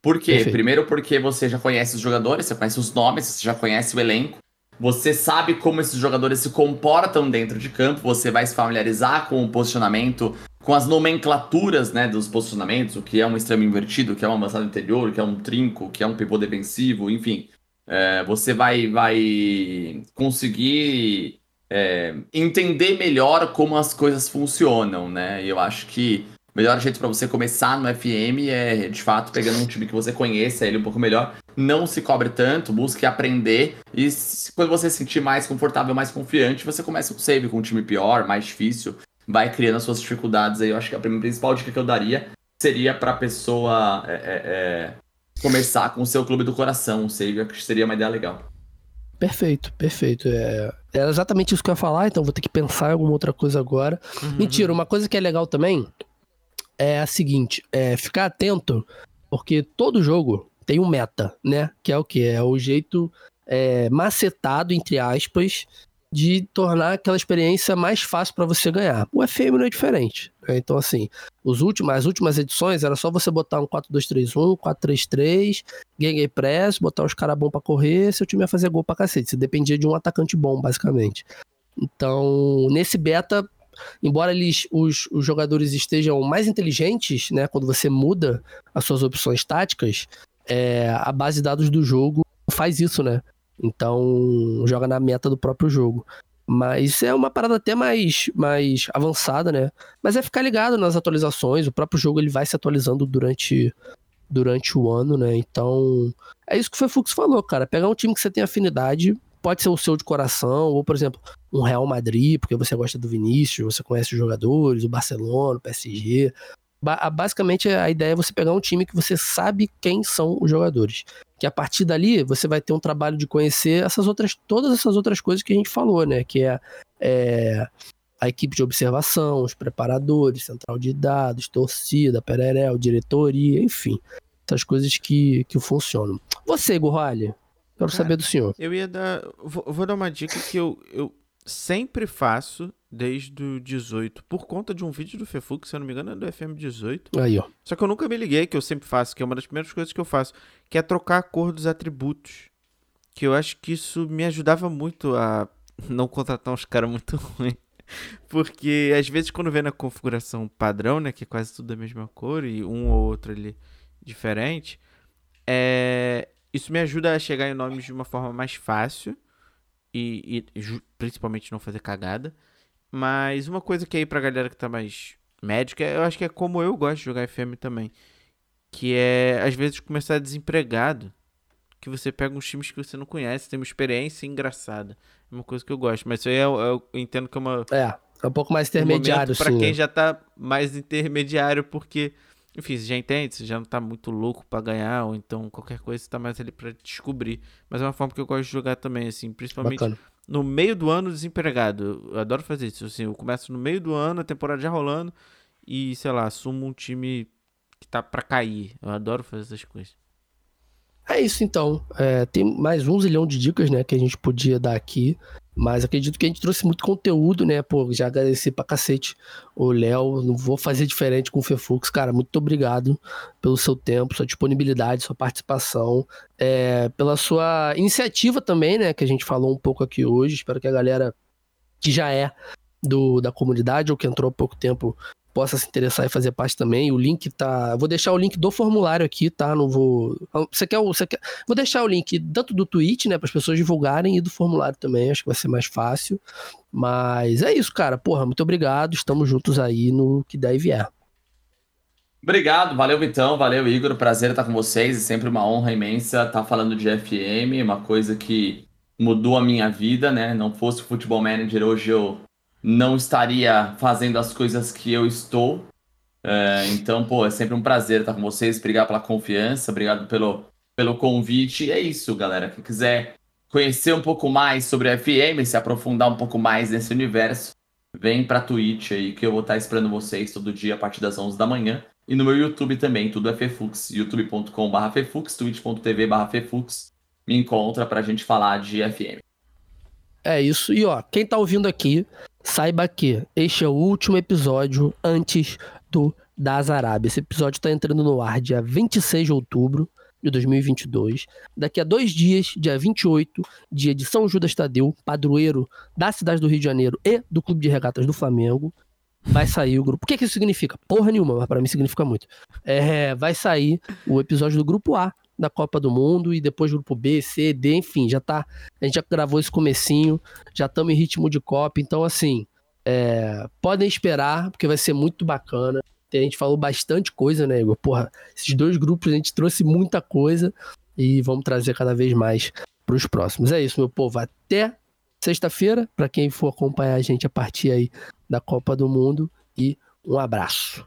Por quê? Perfeito. Primeiro porque você já conhece os jogadores, você conhece os nomes, você já conhece o elenco. Você sabe como esses jogadores se comportam dentro de campo, você vai se familiarizar com o posicionamento, com as nomenclaturas né, dos posicionamentos, o que é um extremo invertido, o que é um avançado interior, o que é um trinco, o que é um pivô defensivo, enfim. é, você vai, vai conseguir é, entender melhor como as coisas funcionam, né? E eu acho que o melhor jeito para você começar no FM é, de fato, pegando um time que você conheça ele um pouco melhor. Não se cobre tanto, busque aprender. E quando você se sentir mais confortável, mais confiante, você começa o save com um time pior, mais difícil. Vai criando as suas dificuldades aí. Eu acho que a principal dica que eu daria seria para pessoa é, é, é, começar com o seu clube do coração, o save. Acho que seria uma ideia legal. Perfeito, perfeito. É, é exatamente isso que eu ia falar, então vou ter que pensar em alguma outra coisa agora. Uhum. Mentira, uma coisa que é legal também é a seguinte: é ficar atento, porque todo jogo tem um meta, né? Que é o que? É o jeito é, macetado, entre aspas, de tornar aquela experiência mais fácil para você ganhar. O FM não é diferente. Né? Então, assim, os últimos, as últimas edições era só você botar um 4-2-3-1, 4-3-3, Gang Press, botar os caras bons pra correr, seu time ia fazer gol pra cacete. Você dependia de um atacante bom, basicamente. Então, nesse beta, embora eles, os, os jogadores estejam mais inteligentes, né, quando você muda as suas opções táticas, é, a base de dados do jogo faz isso, né? Então, joga na meta do próprio jogo. Mas é uma parada até mais, mais avançada, né? Mas é ficar ligado nas atualizações. O próprio jogo ele vai se atualizando durante, durante o ano, né? Então, é isso que o Fefux falou, cara. Pegar um time que você tem afinidade, pode ser o seu de coração, ou, por exemplo, um Real Madrid, porque você gosta do Vinícius, você conhece os jogadores, o Barcelona, o PSG. Ba basicamente, a ideia é você pegar um time que você sabe quem são os jogadores que a partir dali você vai ter um trabalho de conhecer essas outras, todas essas outras coisas que a gente falou, né? Que é, é a equipe de observação, os preparadores, central de dados, torcida, pererel, diretoria, enfim. Essas coisas que, que funcionam. Você, Gurrali, quero saber do senhor. Eu ia dar. Vou, vou dar uma dica que eu, eu sempre faço desde o 18, por conta de um vídeo do Fefux, se eu não me engano, é do FM18. Aí, ó. Só que eu nunca me liguei, que eu sempre faço, que é uma das primeiras coisas que eu faço, que é trocar a cor dos atributos. Que eu acho que isso me ajudava muito a não contratar uns caras muito ruins. Porque às vezes quando vem na configuração padrão, né, que é quase tudo da mesma cor e um ou outro ali diferente, é... isso me ajuda a chegar em nomes de uma forma mais fácil e, e principalmente não fazer cagada. Mas uma coisa que aí pra galera que tá mais médica, eu acho que é como eu gosto de jogar FM também. Que é, às vezes, começar desempregado. Que você pega uns times que você não conhece, tem uma experiência engraçada. É uma coisa que eu gosto. Mas isso aí eu, eu entendo que é uma. É, é um pouco mais intermediário, um Pra quem já tá mais intermediário, porque. Enfim, você já entende, você já não tá muito louco para ganhar, ou então qualquer coisa você tá mais ali para descobrir. Mas é uma forma que eu gosto de jogar também, assim, principalmente Bacana no meio do ano desempregado. Eu adoro fazer isso. Assim, eu começo no meio do ano, a temporada já rolando, e, sei lá, assumo um time que tá para cair. Eu adoro fazer essas coisas. É isso então. É, tem mais um zilhão de dicas, né, que a gente podia dar aqui. Mas acredito que a gente trouxe muito conteúdo, né? Pô, já agradeci pra cacete o Léo. Não vou fazer diferente com o Fefux. Cara, muito obrigado pelo seu tempo, sua disponibilidade, sua participação, é, pela sua iniciativa também, né? Que a gente falou um pouco aqui hoje. Espero que a galera que já é do, da comunidade ou que entrou há pouco tempo possa se interessar e fazer parte também. O link tá. Vou deixar o link do formulário aqui, tá? Não vou. Você quer, você quer... Vou deixar o link tanto do tweet, né, para as pessoas divulgarem e do formulário também. Acho que vai ser mais fácil. Mas é isso, cara. Porra, muito obrigado. Estamos juntos aí no que der e vier. Obrigado, valeu Vitão, valeu Igor, prazer estar com vocês, é sempre uma honra imensa estar falando de FM, uma coisa que mudou a minha vida, né? Não fosse o Futebol Manager, hoje eu não estaria fazendo as coisas que eu estou. É, então, pô, é sempre um prazer estar com vocês. Obrigado pela confiança, obrigado pelo, pelo convite. E é isso, galera. Quem quiser conhecer um pouco mais sobre a FM, se aprofundar um pouco mais nesse universo, vem pra Twitch aí que eu vou estar esperando vocês todo dia a partir das 11 da manhã. E no meu YouTube também, tudo é Fefux, youtube.com.br Fefux, twitch.tv.br Fefux. Me encontra pra gente falar de FM. É isso. E ó, quem tá ouvindo aqui, saiba que este é o último episódio antes do Das Arábias. Esse episódio está entrando no ar dia 26 de outubro de 2022. Daqui a dois dias, dia 28, dia de São Judas Tadeu, padroeiro da cidade do Rio de Janeiro e do Clube de Regatas do Flamengo, vai sair o grupo. O que, que isso significa? Porra nenhuma, mas para mim significa muito. É, vai sair o episódio do Grupo A da Copa do Mundo e depois grupo B, C, D, enfim, já tá. A gente já gravou esse comecinho, já estamos em ritmo de Copa, então assim, é, podem esperar, porque vai ser muito bacana. A gente falou bastante coisa, né, Igor? Porra, esses dois grupos a gente trouxe muita coisa e vamos trazer cada vez mais para os próximos. É isso, meu povo. Até sexta-feira, para quem for acompanhar a gente a partir aí da Copa do Mundo e um abraço.